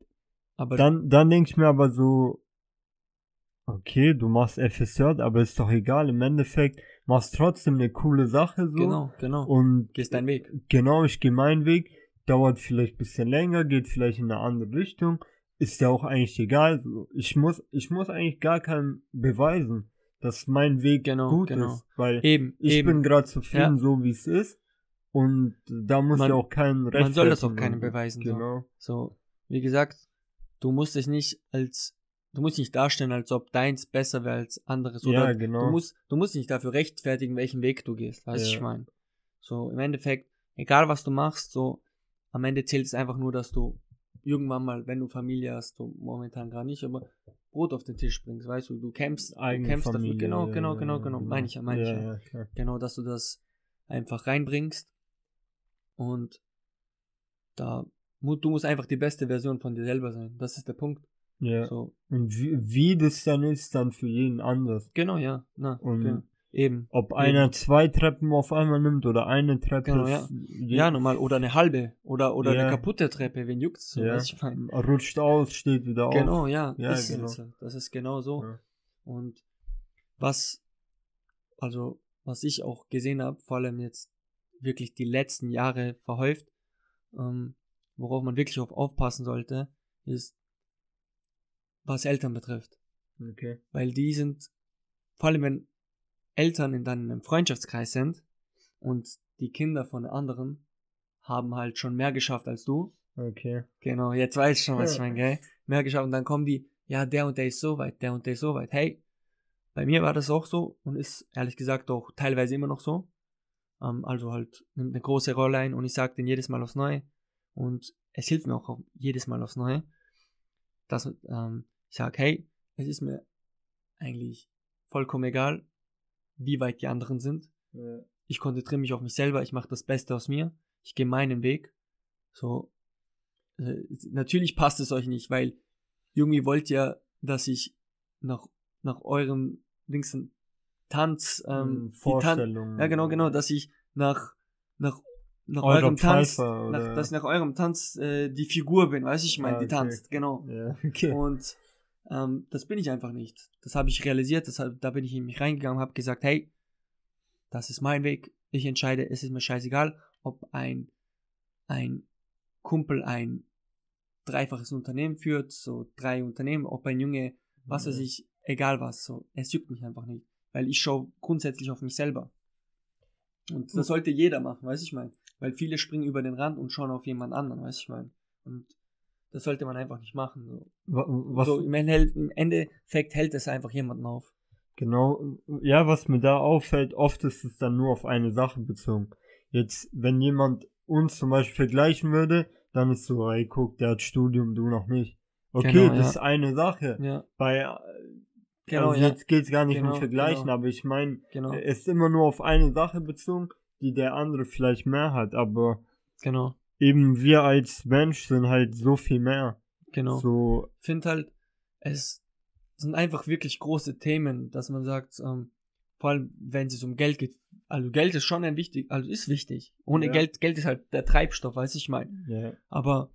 Aber dann, dann denke ich mir aber so, okay, du machst FSJ, aber ist doch egal, im Endeffekt machst trotzdem eine coole Sache so. genau, genau. Und Gehst deinen Weg. genau, ich gehe meinen Weg, dauert vielleicht ein bisschen länger, geht vielleicht in eine andere Richtung, ist ja auch eigentlich egal. So, Ich muss, ich muss eigentlich gar keinem beweisen, dass mein Weg Genau, gut genau. ist, weil Eben, ich eben. bin gerade zufrieden, Ja. so wie es ist. Und da muss Man- ja auch kein Recht. man soll das auch keinem beweisen, so. Genau. So, wie gesagt, du musst dich nicht als, du musst nicht darstellen, als ob deins besser wäre als anderes. Ja, Oder genau. du musst, du musst nicht dafür rechtfertigen, welchen Weg du gehst. Weißt du, Ja. ich meine. So, im Endeffekt, egal was du machst, so, am Ende zählt es einfach nur, dass du irgendwann mal, wenn du Familie hast, so momentan gar nicht, aber Brot auf den Tisch bringst, weißt du, du kämpfst, du kämpfst Familie. dafür, genau, ja, genau, ja, genau, genau, meine ich ja, meine ich ja. ja. Genau, dass du das einfach reinbringst und da, du musst einfach die beste Version von dir selber sein. Das ist der Punkt. Ja. So, Und wie, wie das dann ist, dann für jeden anders. genau, ja, na, Und genau. Eben. Ob Eben. einer zwei Treppen auf einmal nimmt oder eine Treppe. Genau, je- Ja, normal, oder eine halbe, oder, oder Ja. eine kaputte Treppe, wen juckt's so, Ja. ich mein. Rutscht aus, steht wieder auf. Genau, ja, Ja, ist genau. so. Das ist genau so. Ja. Und was, also, was ich auch gesehen habe, vor allem jetzt wirklich die letzten Jahre verhäuft, ähm, worauf man wirklich auf aufpassen sollte, ist, was Eltern betrifft. Okay. Weil die sind, vor allem wenn Eltern in deinem Freundschaftskreis sind und die Kinder von anderen haben halt schon mehr geschafft als du. Okay. Genau, jetzt weißt du schon, was ich Ja. meine, gell? Mehr geschafft und dann kommen die, ja, der und der ist so weit, der und der ist so weit. Hey, bei mir war das auch so und ist ehrlich gesagt auch teilweise immer noch so. Ähm, also halt nimmt eine große Rolle ein und ich sage den jedes Mal aufs Neue. Und es hilft mir auch jedes Mal aufs Neue, dass ähm, ich sage, hey, es ist mir eigentlich vollkommen egal, wie weit die anderen sind. Ja. Ich konzentriere mich auf mich selber, ich mache das Beste aus mir, ich gehe meinen Weg. So, äh, natürlich passt es euch nicht, weil irgendwie wollt ihr, dass ich nach, nach eurem Dings Tanz, ähm, die Tan Vorstellungen. ja genau, genau, dass ich nach, nach, nach eurem Tanz, Pfeifer, nach, oder? dass ich nach eurem Tanz äh, die Figur bin, weiß ich meine, Ah, die okay. tanzt, genau. Ja, okay. Und ähm, das bin ich einfach nicht. Das habe ich realisiert, deshalb, da bin ich in mich reingegangen, habe gesagt, hey, das ist mein Weg, ich entscheide, es ist mir scheißegal, ob ein, ein Kumpel ein dreifaches Unternehmen führt, so drei Unternehmen, ob ein Junge, was weiß ich, egal was, so, es juckt mich einfach nicht, weil ich schaue grundsätzlich auf mich selber. Und das sollte jeder machen, weiß ich mein, weil viele springen über den Rand und schauen auf jemand anderen, weiß ich mein. Und das sollte man einfach nicht machen. Was, so im, Ende, im Endeffekt hält es einfach jemanden auf. Genau, ja, was mir da auffällt, oft ist es dann nur auf eine Sache bezogen. Jetzt, wenn jemand uns zum Beispiel vergleichen würde, dann ist so, ey, guck, der hat Studium, du noch nicht. Okay, Genau, das ja. ist eine Sache. Ja, Bei, genau, also ja, jetzt geht's gar nicht Genau, um Vergleichen, genau. aber ich meine, genau, es ist immer nur auf eine Sache bezogen, die der andere vielleicht mehr hat, aber genau, eben wir als Mensch sind halt so viel mehr. genau. So, finde halt, es sind einfach wirklich große Themen, dass man sagt, ähm, vor allem wenn es um Geld geht, also Geld ist schon ein wichtig, also ist wichtig. Ohne Ja. Geld, Geld ist halt der Treibstoff, weiß ich mein. ja, Aber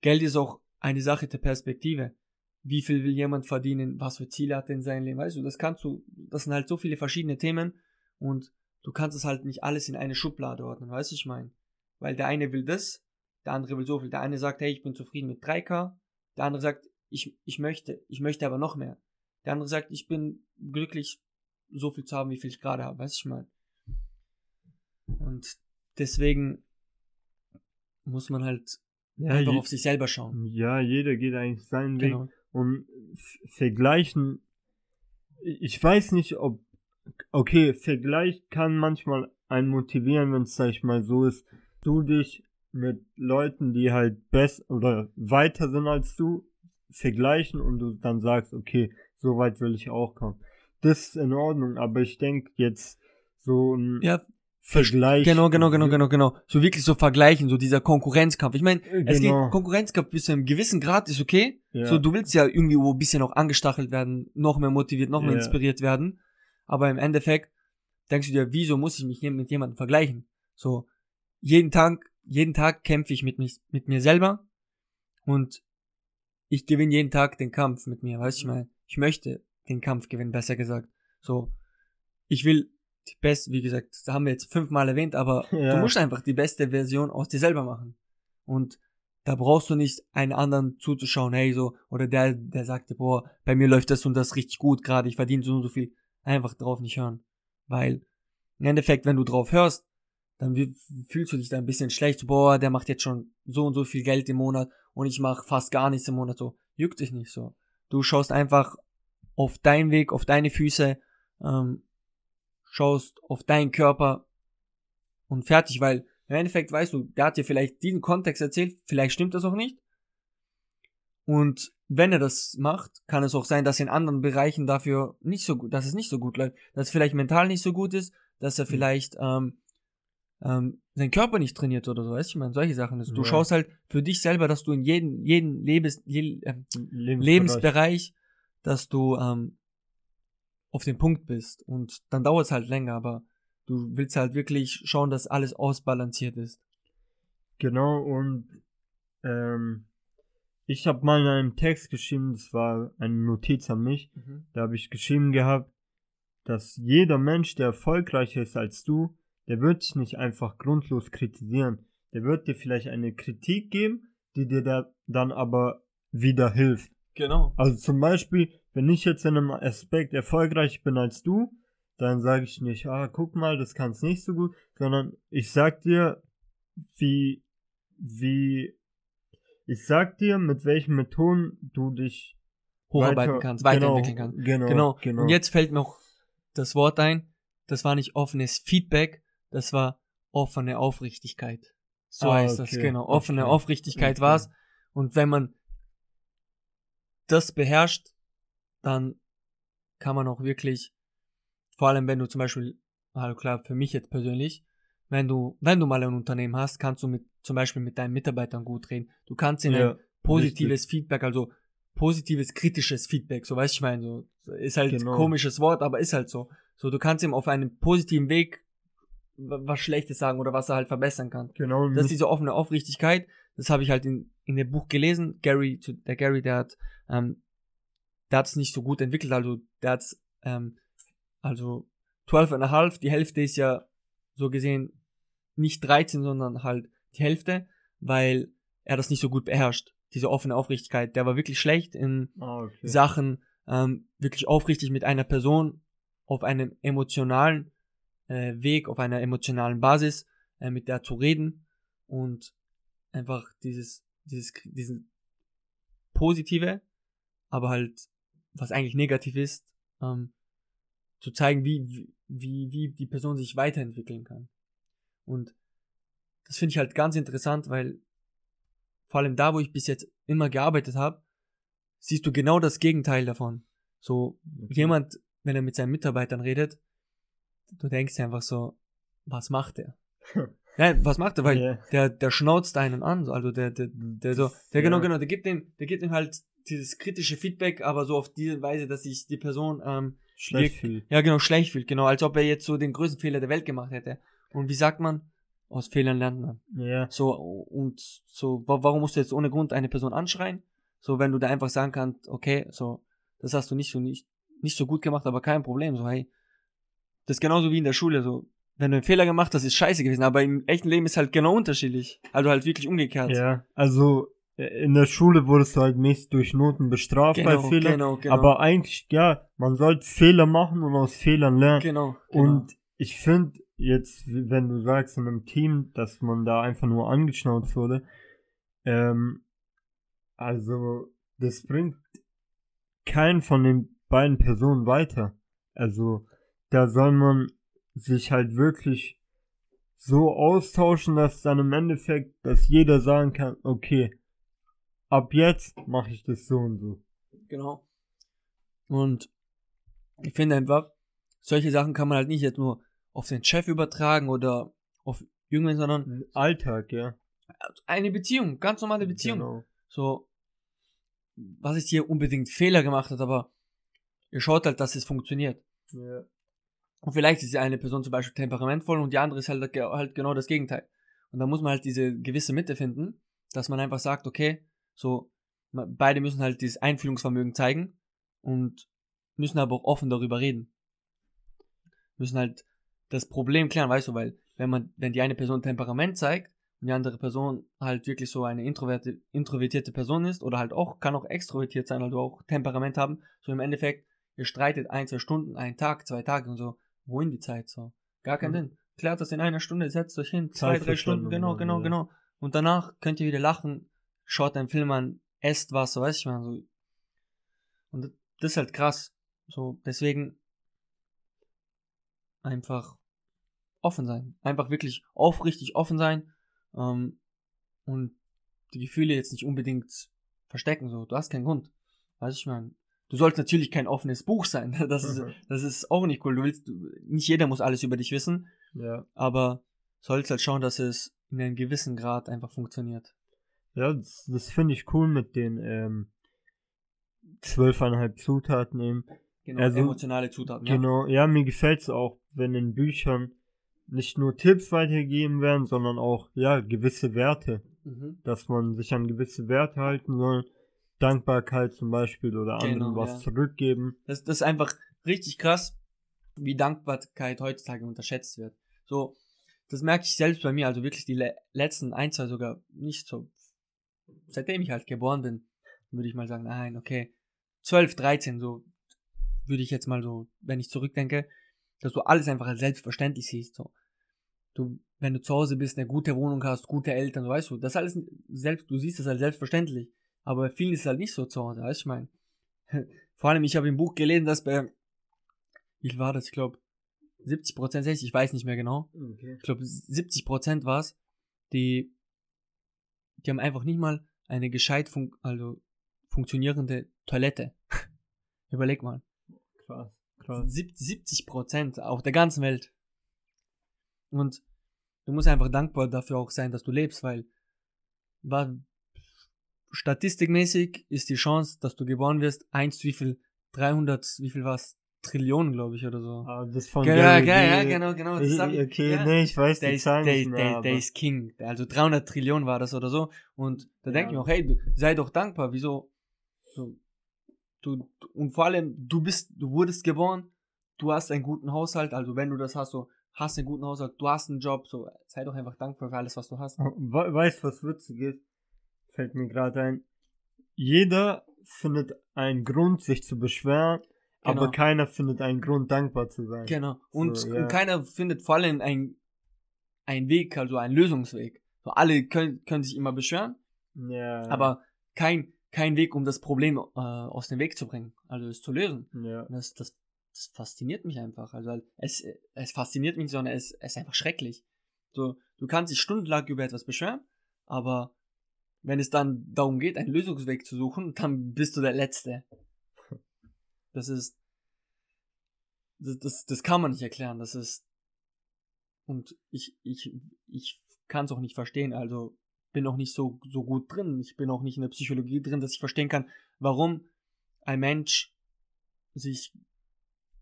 Geld ist auch eine Sache der Perspektive. Wie viel will jemand verdienen? Was für Ziele hat er in seinem Leben? Weißt du, das kannst du, das sind halt so viele verschiedene Themen und du kannst es halt nicht alles in eine Schublade ordnen, weißt du, ich mein. Weil der eine will das, der andere will so viel. Der eine sagt, hey, ich bin zufrieden mit 3K. Der andere sagt, ich, ich möchte, ich möchte aber noch mehr. Der andere sagt, ich bin glücklich, so viel zu haben, wie viel ich gerade habe, weißt du, ich mein. Und deswegen muss man halt ja, einfach je, auf sich selber schauen. ja, jeder geht eigentlich seinen Weg. Genau. und f- vergleichen. Ich weiß nicht, ob okay, Vergleich kann manchmal einen motivieren, wenn es sag ich mal so ist, du dich mit Leuten, die halt besser oder weiter sind als du, vergleichen und du dann sagst, okay, so weit will ich auch kommen. Das ist in Ordnung, aber ich denke jetzt so ein Ja, Vergleich. genau, genau, genau, genau, genau. So wirklich so vergleichen, so dieser Konkurrenzkampf. Ich meine, Äh, es geht Genau. Konkurrenzkampf bis zu einem gewissen Grad ist okay. Ja. So, du willst ja irgendwie wo ein bisschen auch angestachelt werden, noch mehr motiviert, noch mehr Ja. inspiriert werden. Aber im Endeffekt denkst du dir, wieso muss ich mich mit jemandem vergleichen? So, jeden Tag, jeden Tag kämpfe ich mit, mich, mit mir selber und ich gewinne jeden Tag den Kampf mit mir, weißt du, ich meine, ich möchte den Kampf gewinnen, besser gesagt. So, ich will die beste, wie gesagt, das haben wir jetzt fünfmal erwähnt, aber Ja. du musst einfach die beste Version aus dir selber machen. Und da brauchst du nicht einen anderen zuzuschauen, hey, so, oder der, der sagte, boah, bei mir läuft das und das richtig gut gerade, ich verdiene so und so viel. Einfach drauf nicht hören. Weil, im Endeffekt, wenn du drauf hörst, dann fühlst du dich da ein bisschen schlecht, boah, der macht jetzt schon so und so viel Geld im Monat und ich mache fast gar nichts im Monat, so. Juckt dich nicht so. Du schaust einfach auf deinen Weg, auf deine Füße, ähm, schaust auf deinen Körper und fertig, weil im Endeffekt weißt du, der hat dir vielleicht diesen Kontext erzählt, vielleicht stimmt das auch nicht. Und wenn er das macht, kann es auch sein, dass in anderen Bereichen dafür nicht so gut, dass es nicht so gut läuft, dass es vielleicht mental nicht so gut ist, dass er vielleicht ähm, ähm, seinen Körper nicht trainiert oder so, weißt du, ich meine, solche Sachen. Also, Du Ja. schaust halt für dich selber, dass du in jedem, jeden Lebens, je, äh, Lebensbereich. Lebensbereich, dass du ähm, auf dem Punkt bist. Und dann dauert es halt länger, aber du willst halt wirklich schauen, dass alles ausbalanciert ist. Genau, und ähm, ich habe mal in einem Text geschrieben, das war eine Notiz an mich, da habe ich geschrieben gehabt, dass jeder Mensch, der erfolgreicher ist als du, der wird dich nicht einfach grundlos kritisieren. Der wird dir vielleicht eine Kritik geben, die dir da dann aber wieder hilft. Genau. Also zum Beispiel, wenn ich jetzt in einem Aspekt erfolgreich bin als du, dann sage ich nicht, ah, guck mal, das kannst nicht so gut, sondern ich sag dir, wie, wie, ich sag dir, mit welchen Methoden du dich hocharbeiten weiter- kannst, genau, weiterentwickeln kannst. Genau, Genau. genau. Und jetzt fällt mir auch das Wort ein, das war nicht offenes Feedback, das war offene Aufrichtigkeit. So Ah, heißt das, okay, genau. Offene okay, Aufrichtigkeit okay. war's. Und wenn man das beherrscht, dann kann man auch wirklich, vor allem wenn du zum Beispiel, also klar, für mich jetzt persönlich, wenn du, wenn du mal ein Unternehmen hast, kannst du mit, zum Beispiel mit deinen Mitarbeitern gut reden. Du kannst ihnen ja, positives Feedback, also positives, kritisches Feedback, so weißt du, ich meine, so ist halt Genau. ein komisches Wort, aber ist halt so. So, du kannst ihm auf einem positiven Weg was Schlechtes sagen oder was er halt verbessern kann. genau. Das ist diese offene Aufrichtigkeit, das habe ich halt in, in dem Buch gelesen. Gary, der Gary, der hat, ähm, der hat es nicht so gut entwickelt, also der hat ähm, also 12 and a half, die Hälfte ist ja so gesehen nicht 13, sondern halt die Hälfte, weil er das nicht so gut beherrscht. Diese offene Aufrichtigkeit, der war wirklich schlecht in ah, okay. Sachen, ähm, wirklich aufrichtig mit einer Person auf einem emotionalen äh, Weg, auf einer emotionalen Basis äh, mit der zu reden und einfach dieses, dieses, diesen positive, aber halt, was eigentlich negativ ist, ähm, zu zeigen, wie, wie, wie die Person sich weiterentwickeln kann. Und das finde ich halt ganz interessant, weil vor allem da, wo ich bis jetzt immer gearbeitet habe, siehst du genau das Gegenteil davon. So, jemand, wenn er mit seinen Mitarbeitern redet, du denkst dir einfach so, was macht er? Nein, was macht er? Weil Ja. der, der schnauzt einen an, so, also der, der, der so, der genau, Ja. genau, der gibt dem, der gibt ihm halt dieses kritische Feedback, aber so auf diese Weise, dass sich die Person, ähm, schlecht fühlt. ja genau, schlecht fühlt, genau, als ob er jetzt so den größten Fehler der Welt gemacht hätte. Und wie sagt man? Aus Fehlern lernt man. Ja, So, und so, wa- warum musst du jetzt ohne Grund eine Person anschreien? So, wenn du da einfach sagen kannst, okay, so, das hast du nicht so, nicht, nicht so gut gemacht, aber kein Problem, so, hey. Das ist genauso wie in der Schule, so, wenn du einen Fehler gemacht hast, ist scheiße gewesen, aber im echten Leben ist halt genau unterschiedlich. Also halt wirklich umgekehrt. ja. Also äh, in der Schule wurdest du halt mäßig durch Noten bestraft genau, bei Fehlern. genau, genau. Aber eigentlich, ja, man sollte Fehler machen und aus Fehlern lernen. genau, genau. Und ich finde jetzt, wenn du sagst in einem Team, dass man da einfach nur angeschnauzt wurde, ähm, also das bringt keinen von den beiden Personen weiter. Also da soll man sich halt wirklich so austauschen, dass dann im Endeffekt, dass jeder sagen kann, okay, ab jetzt mache ich das so und so. Genau. Und ich finde einfach, solche Sachen kann man halt nicht jetzt nur auf den Chef übertragen oder auf irgendwen, sondern Alltag, ja. eine Beziehung, ganz normale Beziehung. Genau. So, was ist hier unbedingt Fehler gemacht hat, aber ihr schaut halt, dass es funktioniert. Ja. Und vielleicht ist die eine Person zum Beispiel temperamentvoll und die andere ist halt, halt genau das Gegenteil. Und da muss man halt diese gewisse Mitte finden, dass man einfach sagt, okay, so, beide müssen halt dieses Einfühlungsvermögen zeigen und müssen aber auch offen darüber reden. Müssen halt das Problem klären, weißt du, weil wenn man, wenn die eine Person Temperament zeigt und die andere Person halt wirklich so eine introverte, introvertierte Person ist oder halt auch, kann auch extrovertiert sein, also auch Temperament haben, so im Endeffekt, ihr streitet ein, zwei Stunden, einen Tag, zwei Tage und so, wohin die Zeit so? Gar keinen Mhm. Sinn. Klärt das in einer Stunde, setzt euch hin, zwei, drei Stunden, genau, genau, ja. genau. Und danach könnt ihr wieder lachen, schaut einen Film an, esst was, so weiß ich mal, so. Und das ist halt krass. So, deswegen einfach offen sein. Einfach wirklich aufrichtig offen sein. Ähm, und die Gefühle jetzt nicht unbedingt verstecken, so. Du hast keinen Grund. Weiß ich mal. Du sollst natürlich kein offenes Buch sein. Das ist, Mhm. das ist auch nicht cool. Du willst, nicht jeder muss alles über dich wissen, Ja. aber sollst halt schauen, dass es in einem gewissen Grad einfach funktioniert. Ja, das, das finde ich cool mit den ähm, zwölfeinhalb Zutaten eben. Genau, Also, emotionale Zutaten. Ja. Genau, ja, mir gefällt es auch, wenn in Büchern nicht nur Tipps weitergegeben werden, sondern auch, ja, gewisse Werte, Mhm. dass man sich an gewisse Werte halten soll. Dankbarkeit zum Beispiel oder Genau, anderen was ja. zurückgeben. Das, das ist einfach richtig krass, wie Dankbarkeit heutzutage unterschätzt wird. So, das merke ich selbst bei mir, also wirklich die le letzten ein, zwei sogar nicht so, seitdem ich halt geboren bin, würde ich mal sagen, nein, okay, 12, 13, so, würde ich jetzt mal so, wenn ich zurückdenke, dass du alles einfach als selbstverständlich siehst, so. du, wenn du zu Hause bist, eine gute Wohnung hast, gute Eltern, weißt du, das alles selbst, du siehst das halt selbstverständlich. Aber bei vielen ist es halt nicht so zu Hause, weißt du, ich meine. Vor allem, ich habe im Buch gelesen, dass bei, wie war das, ich glaube, 70 Prozent, ich weiß nicht mehr genau. Okay. Ich glaube, 70 Prozent war es, die, die haben einfach nicht mal eine gescheit fun also funktionierende Toilette. Überleg mal. Krass, krass. 70 Prozent auf der ganzen Welt. Und du musst einfach dankbar dafür auch sein, dass du lebst, weil statistikmäßig ist die Chance, dass du geboren wirst, eins wie viel, 300, wie viel war's? Trillionen, glaube ich, oder so. Ah, das von genau, Gary ja, ja, genau, genau. Das ich, okay, ja. nee, ich weiß der die ist, Zahlen der, nicht mehr. der, der ist King. Also 300 Trillionen war das oder so. Und da Ja. denke ich mir auch, hey, du, sei doch dankbar. Wieso? So, du, du, und vor allem, du bist, du wurdest geboren, du hast einen guten Haushalt. Also wenn du das hast, so, hast einen guten Haushalt, du hast einen Job, so, sei doch einfach dankbar für alles, was du hast. We weißt was witzig ist? Fällt mir gerade ein. Jeder findet einen Grund, sich zu beschweren, Genau. aber keiner findet einen Grund, dankbar zu sein. Genau. Und, So, ja. und keiner findet vor allem einen, einen Weg, also einen Lösungsweg. So, alle können, können sich immer beschweren, Ja. aber kein, kein Weg, um das Problem äh, aus dem Weg zu bringen, also es zu lösen. Ja. Und das, das, das fasziniert mich einfach. Also es, es fasziniert mich, sondern es, es ist einfach schrecklich. So, du kannst dich stundenlang über etwas beschweren, aber wenn es dann darum geht, einen Lösungsweg zu suchen, dann bist du der Letzte. Das ist, das, das, das kann man nicht erklären. Das ist, und ich, ich, ich kann es auch nicht verstehen. Also bin auch nicht so, so gut drin. Ich bin auch nicht in der Psychologie drin, dass ich verstehen kann, warum ein Mensch sich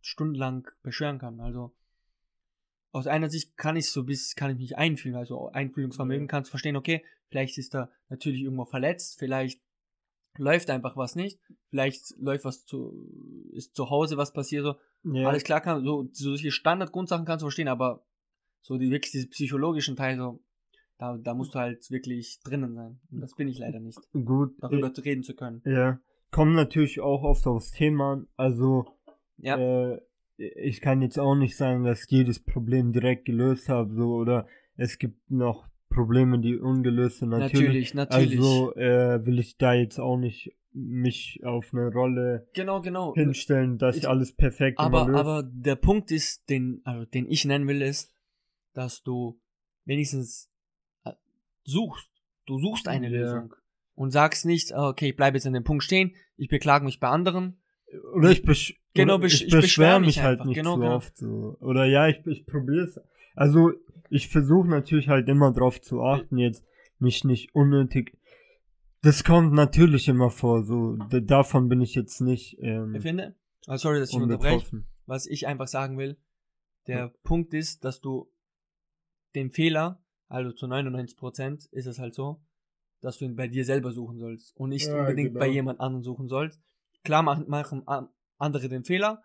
stundenlang beschweren kann. Also aus einer Sicht kann ich so bis kann ich mich einfühlen, also Einfühlungsvermögen Ja. kannst verstehen, okay, vielleicht ist er natürlich irgendwo verletzt, vielleicht läuft einfach was nicht, vielleicht läuft was zu ist zu Hause was passiert so. ja. Alles klar kann so so solche Standardgrundsachen kannst du verstehen, aber so die wirklich diese psychologischen Teil so da, da musst du halt wirklich drinnen sein. Und das bin ich leider nicht, Gut. darüber reden zu können. Ja. Kommt natürlich auch oft aufs Thema an. Also, Ja. äh, ich kann jetzt auch nicht sagen, dass ich jedes Problem direkt gelöst habe, so, oder es gibt noch Probleme, die ungelöst sind. Natürlich. natürlich, natürlich. Also äh, will ich da jetzt auch nicht mich auf eine Rolle genau, genau. hinstellen, dass ich Ich- alles perfekt Aber, löse. aber der Punkt ist, den, also den ich nennen will, ist, dass du wenigstens äh, suchst. Du suchst eine Ja. Lösung. Und sagst nicht, ah, okay, ich bleibe jetzt an dem Punkt stehen, ich beklage mich bei anderen. Oder ich, besch Genau, ich ich beschwer beschwere mich mich halt nicht Genau, so genau. oft so. Oder ja, ich, ich probiere es. Also ich versuche natürlich halt immer drauf zu achten, jetzt mich nicht unnötig. Das kommt natürlich immer vor, so davon bin ich jetzt nicht ähm, Ich finde, also sorry, dass ich unterbreche, was ich einfach sagen will, der Punkt ist, dass du den Fehler, also zu 99% ist es halt so, dass du ihn bei dir selber suchen sollst und nicht Ja, unbedingt genau. bei jemand anderem suchen sollst. Klar machen, machen andere den Fehler,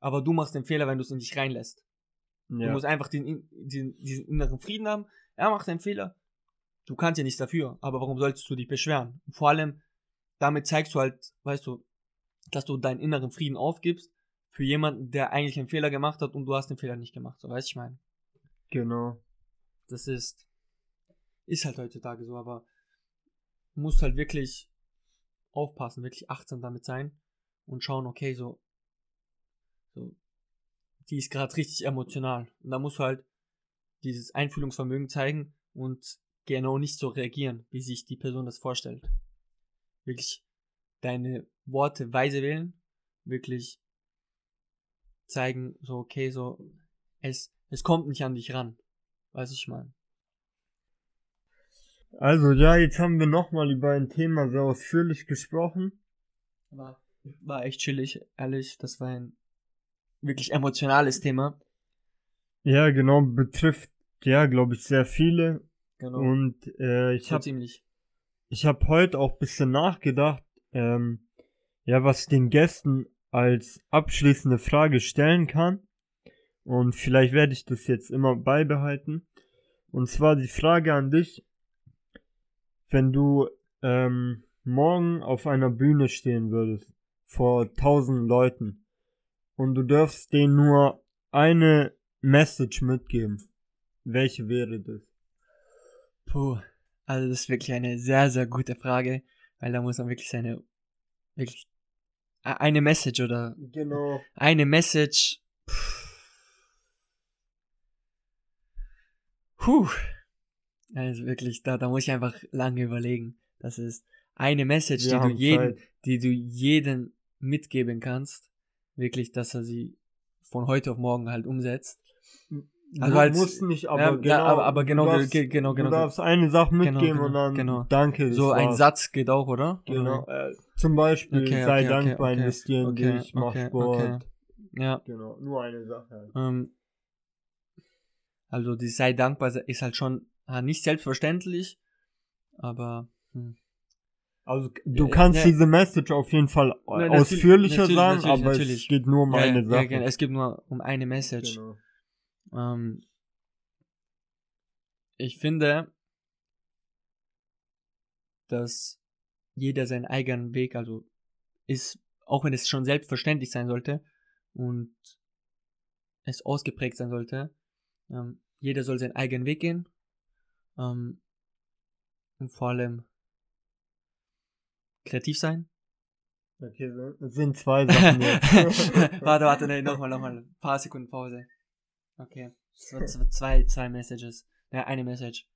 aber du machst den Fehler, wenn du es in dich reinlässt. Du Ja. musst einfach den, in- diesen, inneren Frieden haben. Er macht einen Fehler. Du kannst ja nichts dafür, aber warum solltest du dich beschweren? Vor allem, damit zeigst du halt, weißt du, dass du deinen inneren Frieden aufgibst für jemanden, der eigentlich einen Fehler gemacht hat und du hast den Fehler nicht gemacht. So, weißt du, ich meine. Genau. Das ist, ist halt heutzutage so, aber du musst halt wirklich aufpassen, wirklich achtsam damit sein und schauen, okay, so, so, die ist gerade richtig emotional. Und da musst du halt dieses Einfühlungsvermögen zeigen und genau nicht so reagieren, wie sich die Person das vorstellt. Wirklich deine Worte weise wählen, wirklich zeigen, so, okay, so, es, es kommt nicht an dich ran. Weiß ich mal. Also ja, jetzt haben wir nochmal über ein Thema sehr ausführlich gesprochen. War, war echt chillig, ehrlich. Das war ein wirklich emotionales Thema. Ja, genau, betrifft ja, glaube ich, sehr viele. Genau. Und äh, ich so habe ich habe heute auch ein bisschen nachgedacht, ähm, ja, was ich den Gästen als abschließende Frage stellen kann. Und vielleicht werde ich das jetzt immer beibehalten. Und zwar die Frage an dich, wenn du ähm, morgen auf einer Bühne stehen würdest, vor tausend Leuten, und du darfst denen nur eine Message mitgeben. welche wäre das? Puh, also das ist wirklich eine sehr, sehr gute Frage, weil da muss man wirklich seine, wirklich, eine Message oder Genau. eine Message. Puh. Also wirklich, da, da muss ich einfach lange überlegen. Das ist eine Message, Wir die du jeden, Zeit. die du jedem mitgeben kannst. Wirklich, dass er sie von heute auf morgen halt umsetzt. Also du als- musst nicht, aber ja, genau. aber- aber genau, du darfst, ge- genau, genau, Du darfst eine Sache Genau, mitgeben genau, und dann genau. danke. So ein war's. Satz geht auch, oder? Genau. Äh, zum Beispiel Okay, sei okay, dankbar, okay, investieren okay, dich, mach Sport. Ja. Genau, nur eine Sache. halt. Ähm, also die sei dankbar ist halt schon nicht selbstverständlich, aber hm. Also du Ja, kannst ja. diese Message auf jeden Fall natürlich, ausführlicher natürlich, sagen, natürlich, aber natürlich. es geht nur um Ja, eine Sache. Ja, genau. es geht nur um eine Message. Genau. Ähm, ich finde, dass jeder seinen eigenen Weg, also ist, auch wenn es schon selbstverständlich sein sollte und es ausgeprägt sein sollte, ähm, jeder soll seinen eigenen Weg gehen. Ähm, und vor allem kreativ sein. Okay, es sind zwei Sachen jetzt. warte, warte, nee, nochmal, nochmal. Ein paar Sekunden Pause. Okay. So, zwei, zwei Messages. Ja, eine Message.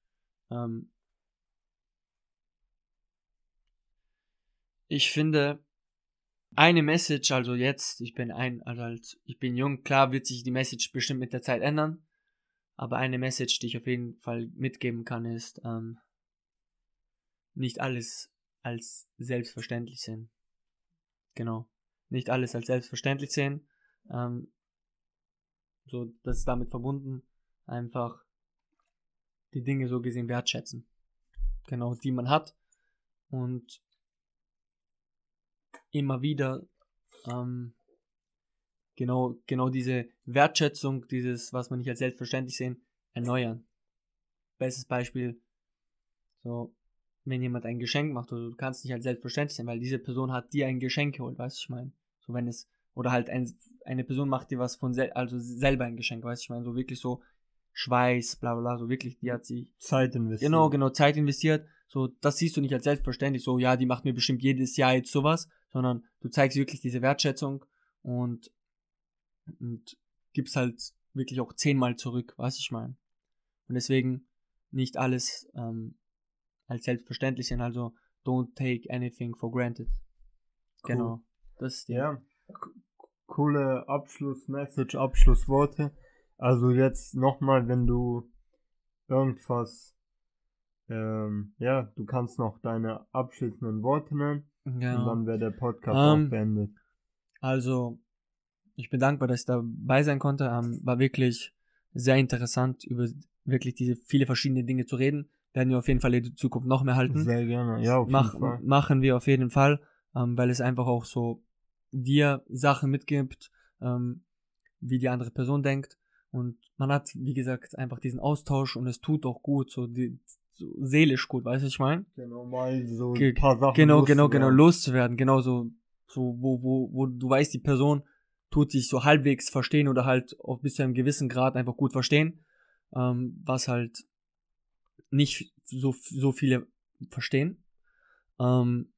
Ähm, ich finde, eine Message, also jetzt, ich bin ein, also als, ich bin jung, klar wird sich die Message bestimmt mit der Zeit ändern. Aber eine Message, die ich auf jeden Fall mitgeben kann, ist, ähm, nicht alles als selbstverständlich sehen. Genau. Nicht alles als selbstverständlich sehen. Ähm, so, das ist damit verbunden, einfach die Dinge so gesehen wertschätzen. Genau, die man hat. Und immer wieder ähm, genau, genau diese Wertschätzung, dieses, was man nicht als selbstverständlich sehen, erneuern. Bestes Beispiel, so, wenn jemand ein Geschenk macht, oder du kannst nicht als selbstverständlich sehen, weil diese Person hat dir ein Geschenk geholt, weißt du, ich meine. So, wenn es, oder halt ein, eine Person macht dir was von, sel also selber ein Geschenk, weißt du, ich meine, so wirklich so Schweiß, bla bla so wirklich, die hat sich Zeit investieren. Genau, genau, Zeit investiert. So, das siehst du nicht als selbstverständlich, so, ja, die macht mir bestimmt jedes Jahr jetzt sowas, sondern du zeigst wirklich diese Wertschätzung und, und gibst halt wirklich auch zehnmal zurück, was ich meine. Und deswegen nicht alles ähm, als selbstverständlich sehen, also don't take anything for granted. Cool. Genau. Das ist. Ja, coole Abschlussmessage, Abschlussworte. Also jetzt nochmal, wenn du irgendwas, ähm, ja, du kannst noch deine abschließenden Worte nennen und Genau. dann wäre der Podcast Ähm, auch beendet. Also, ich bin dankbar, dass ich dabei sein konnte. Ähm, war wirklich sehr interessant, über wirklich diese viele verschiedene Dinge zu reden. Werden wir auf jeden Fall in der Zukunft noch mehr halten. Sehr gerne, ja, auf Mach, jeden Fall. machen wir auf jeden Fall, ähm, weil es einfach auch so dir Sachen mitgibt, ähm, wie die andere Person denkt. Und man hat, wie gesagt, einfach diesen Austausch und es tut auch gut, so, die, so seelisch gut, weißt du, ich meine? Genau, mal so ein paar Sachen Genau, genau, genau, loszuwerden. loszuwerden. Genau so, so wo, wo, wo du weißt, die Person tut sich so halbwegs verstehen oder halt auf bis zu einem gewissen Grad einfach gut verstehen, ähm, was halt nicht so, so viele verstehen. Ähm,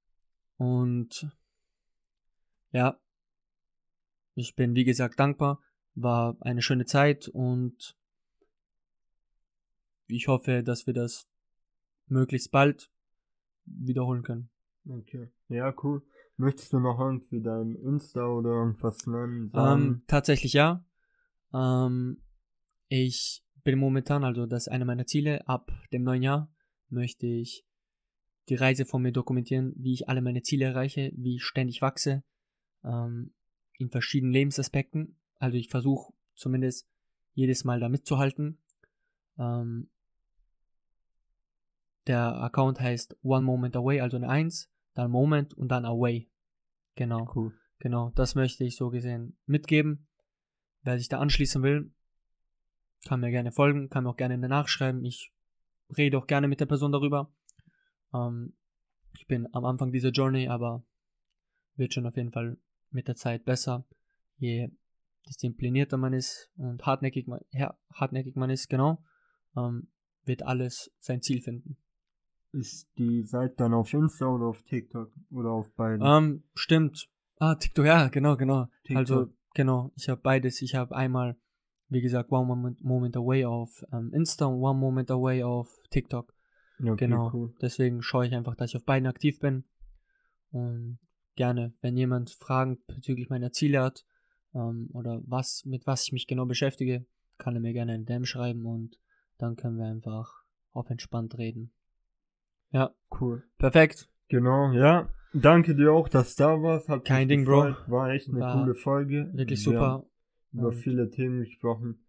und ja, ich bin wie gesagt dankbar, war eine schöne Zeit und ich hoffe, dass wir das möglichst bald wiederholen können. Okay, ja, cool. Möchtest du noch irgendwie dein Insta oder irgendwas nennen? Ähm, tatsächlich ja. Ähm, ich bin momentan, also das ist eine meiner Ziele, ab dem neuen Jahr möchte ich die Reise von mir dokumentieren, wie ich alle meine Ziele erreiche, wie ich ständig wachse, ähm, in verschiedenen Lebensaspekten. Also ich versuche zumindest jedes Mal da mitzuhalten. Ähm, der Account heißt One Moment Away, also eine 1, dann Moment und dann Away. Genau. cool. Genau, das möchte ich so gesehen mitgeben. Wer sich da anschließen will, kann mir gerne folgen, kann mir auch gerne nachschreiben. Ich rede auch gerne mit der Person darüber. Ähm, ich bin am Anfang dieser Journey, aber wird schon auf jeden Fall mit der Zeit besser, je disziplinierter man ist und hartnäckig man, ja, hartnäckig man ist, genau. ähm, wird alles sein Ziel finden. Ist die Seite dann auf Insta oder auf TikTok oder auf beiden? Ähm, stimmt. Ah, TikTok, ja, genau, genau. TikTok. Also, genau, ich habe beides. Ich habe einmal, wie gesagt, One Moment, Moment Away auf ähm, Insta und One Moment Away auf TikTok. okay, genau. cool. Deswegen schaue ich einfach, dass ich auf beiden aktiv bin. Und gerne, wenn jemand Fragen bezüglich meiner Ziele hat ähm, oder was, mit was ich mich genau beschäftige, kann er mir gerne eine DM schreiben und dann können wir einfach auf entspannt reden. Ja, Cool. perfekt. Genau, ja. Danke dir auch, dass du da warst. Hat Kein Ding, Bro. gefreut. War echt eine War coole Folge. Wirklich Wir super. Haben über viele Themen gesprochen.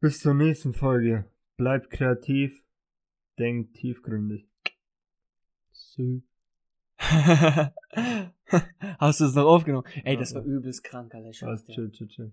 Bis zur nächsten Folge. Bleib kreativ. Denk tiefgründig. Sü. Hast du es noch aufgenommen? Ey, das war übelst krank, Alter. dir. chill, chill, chill.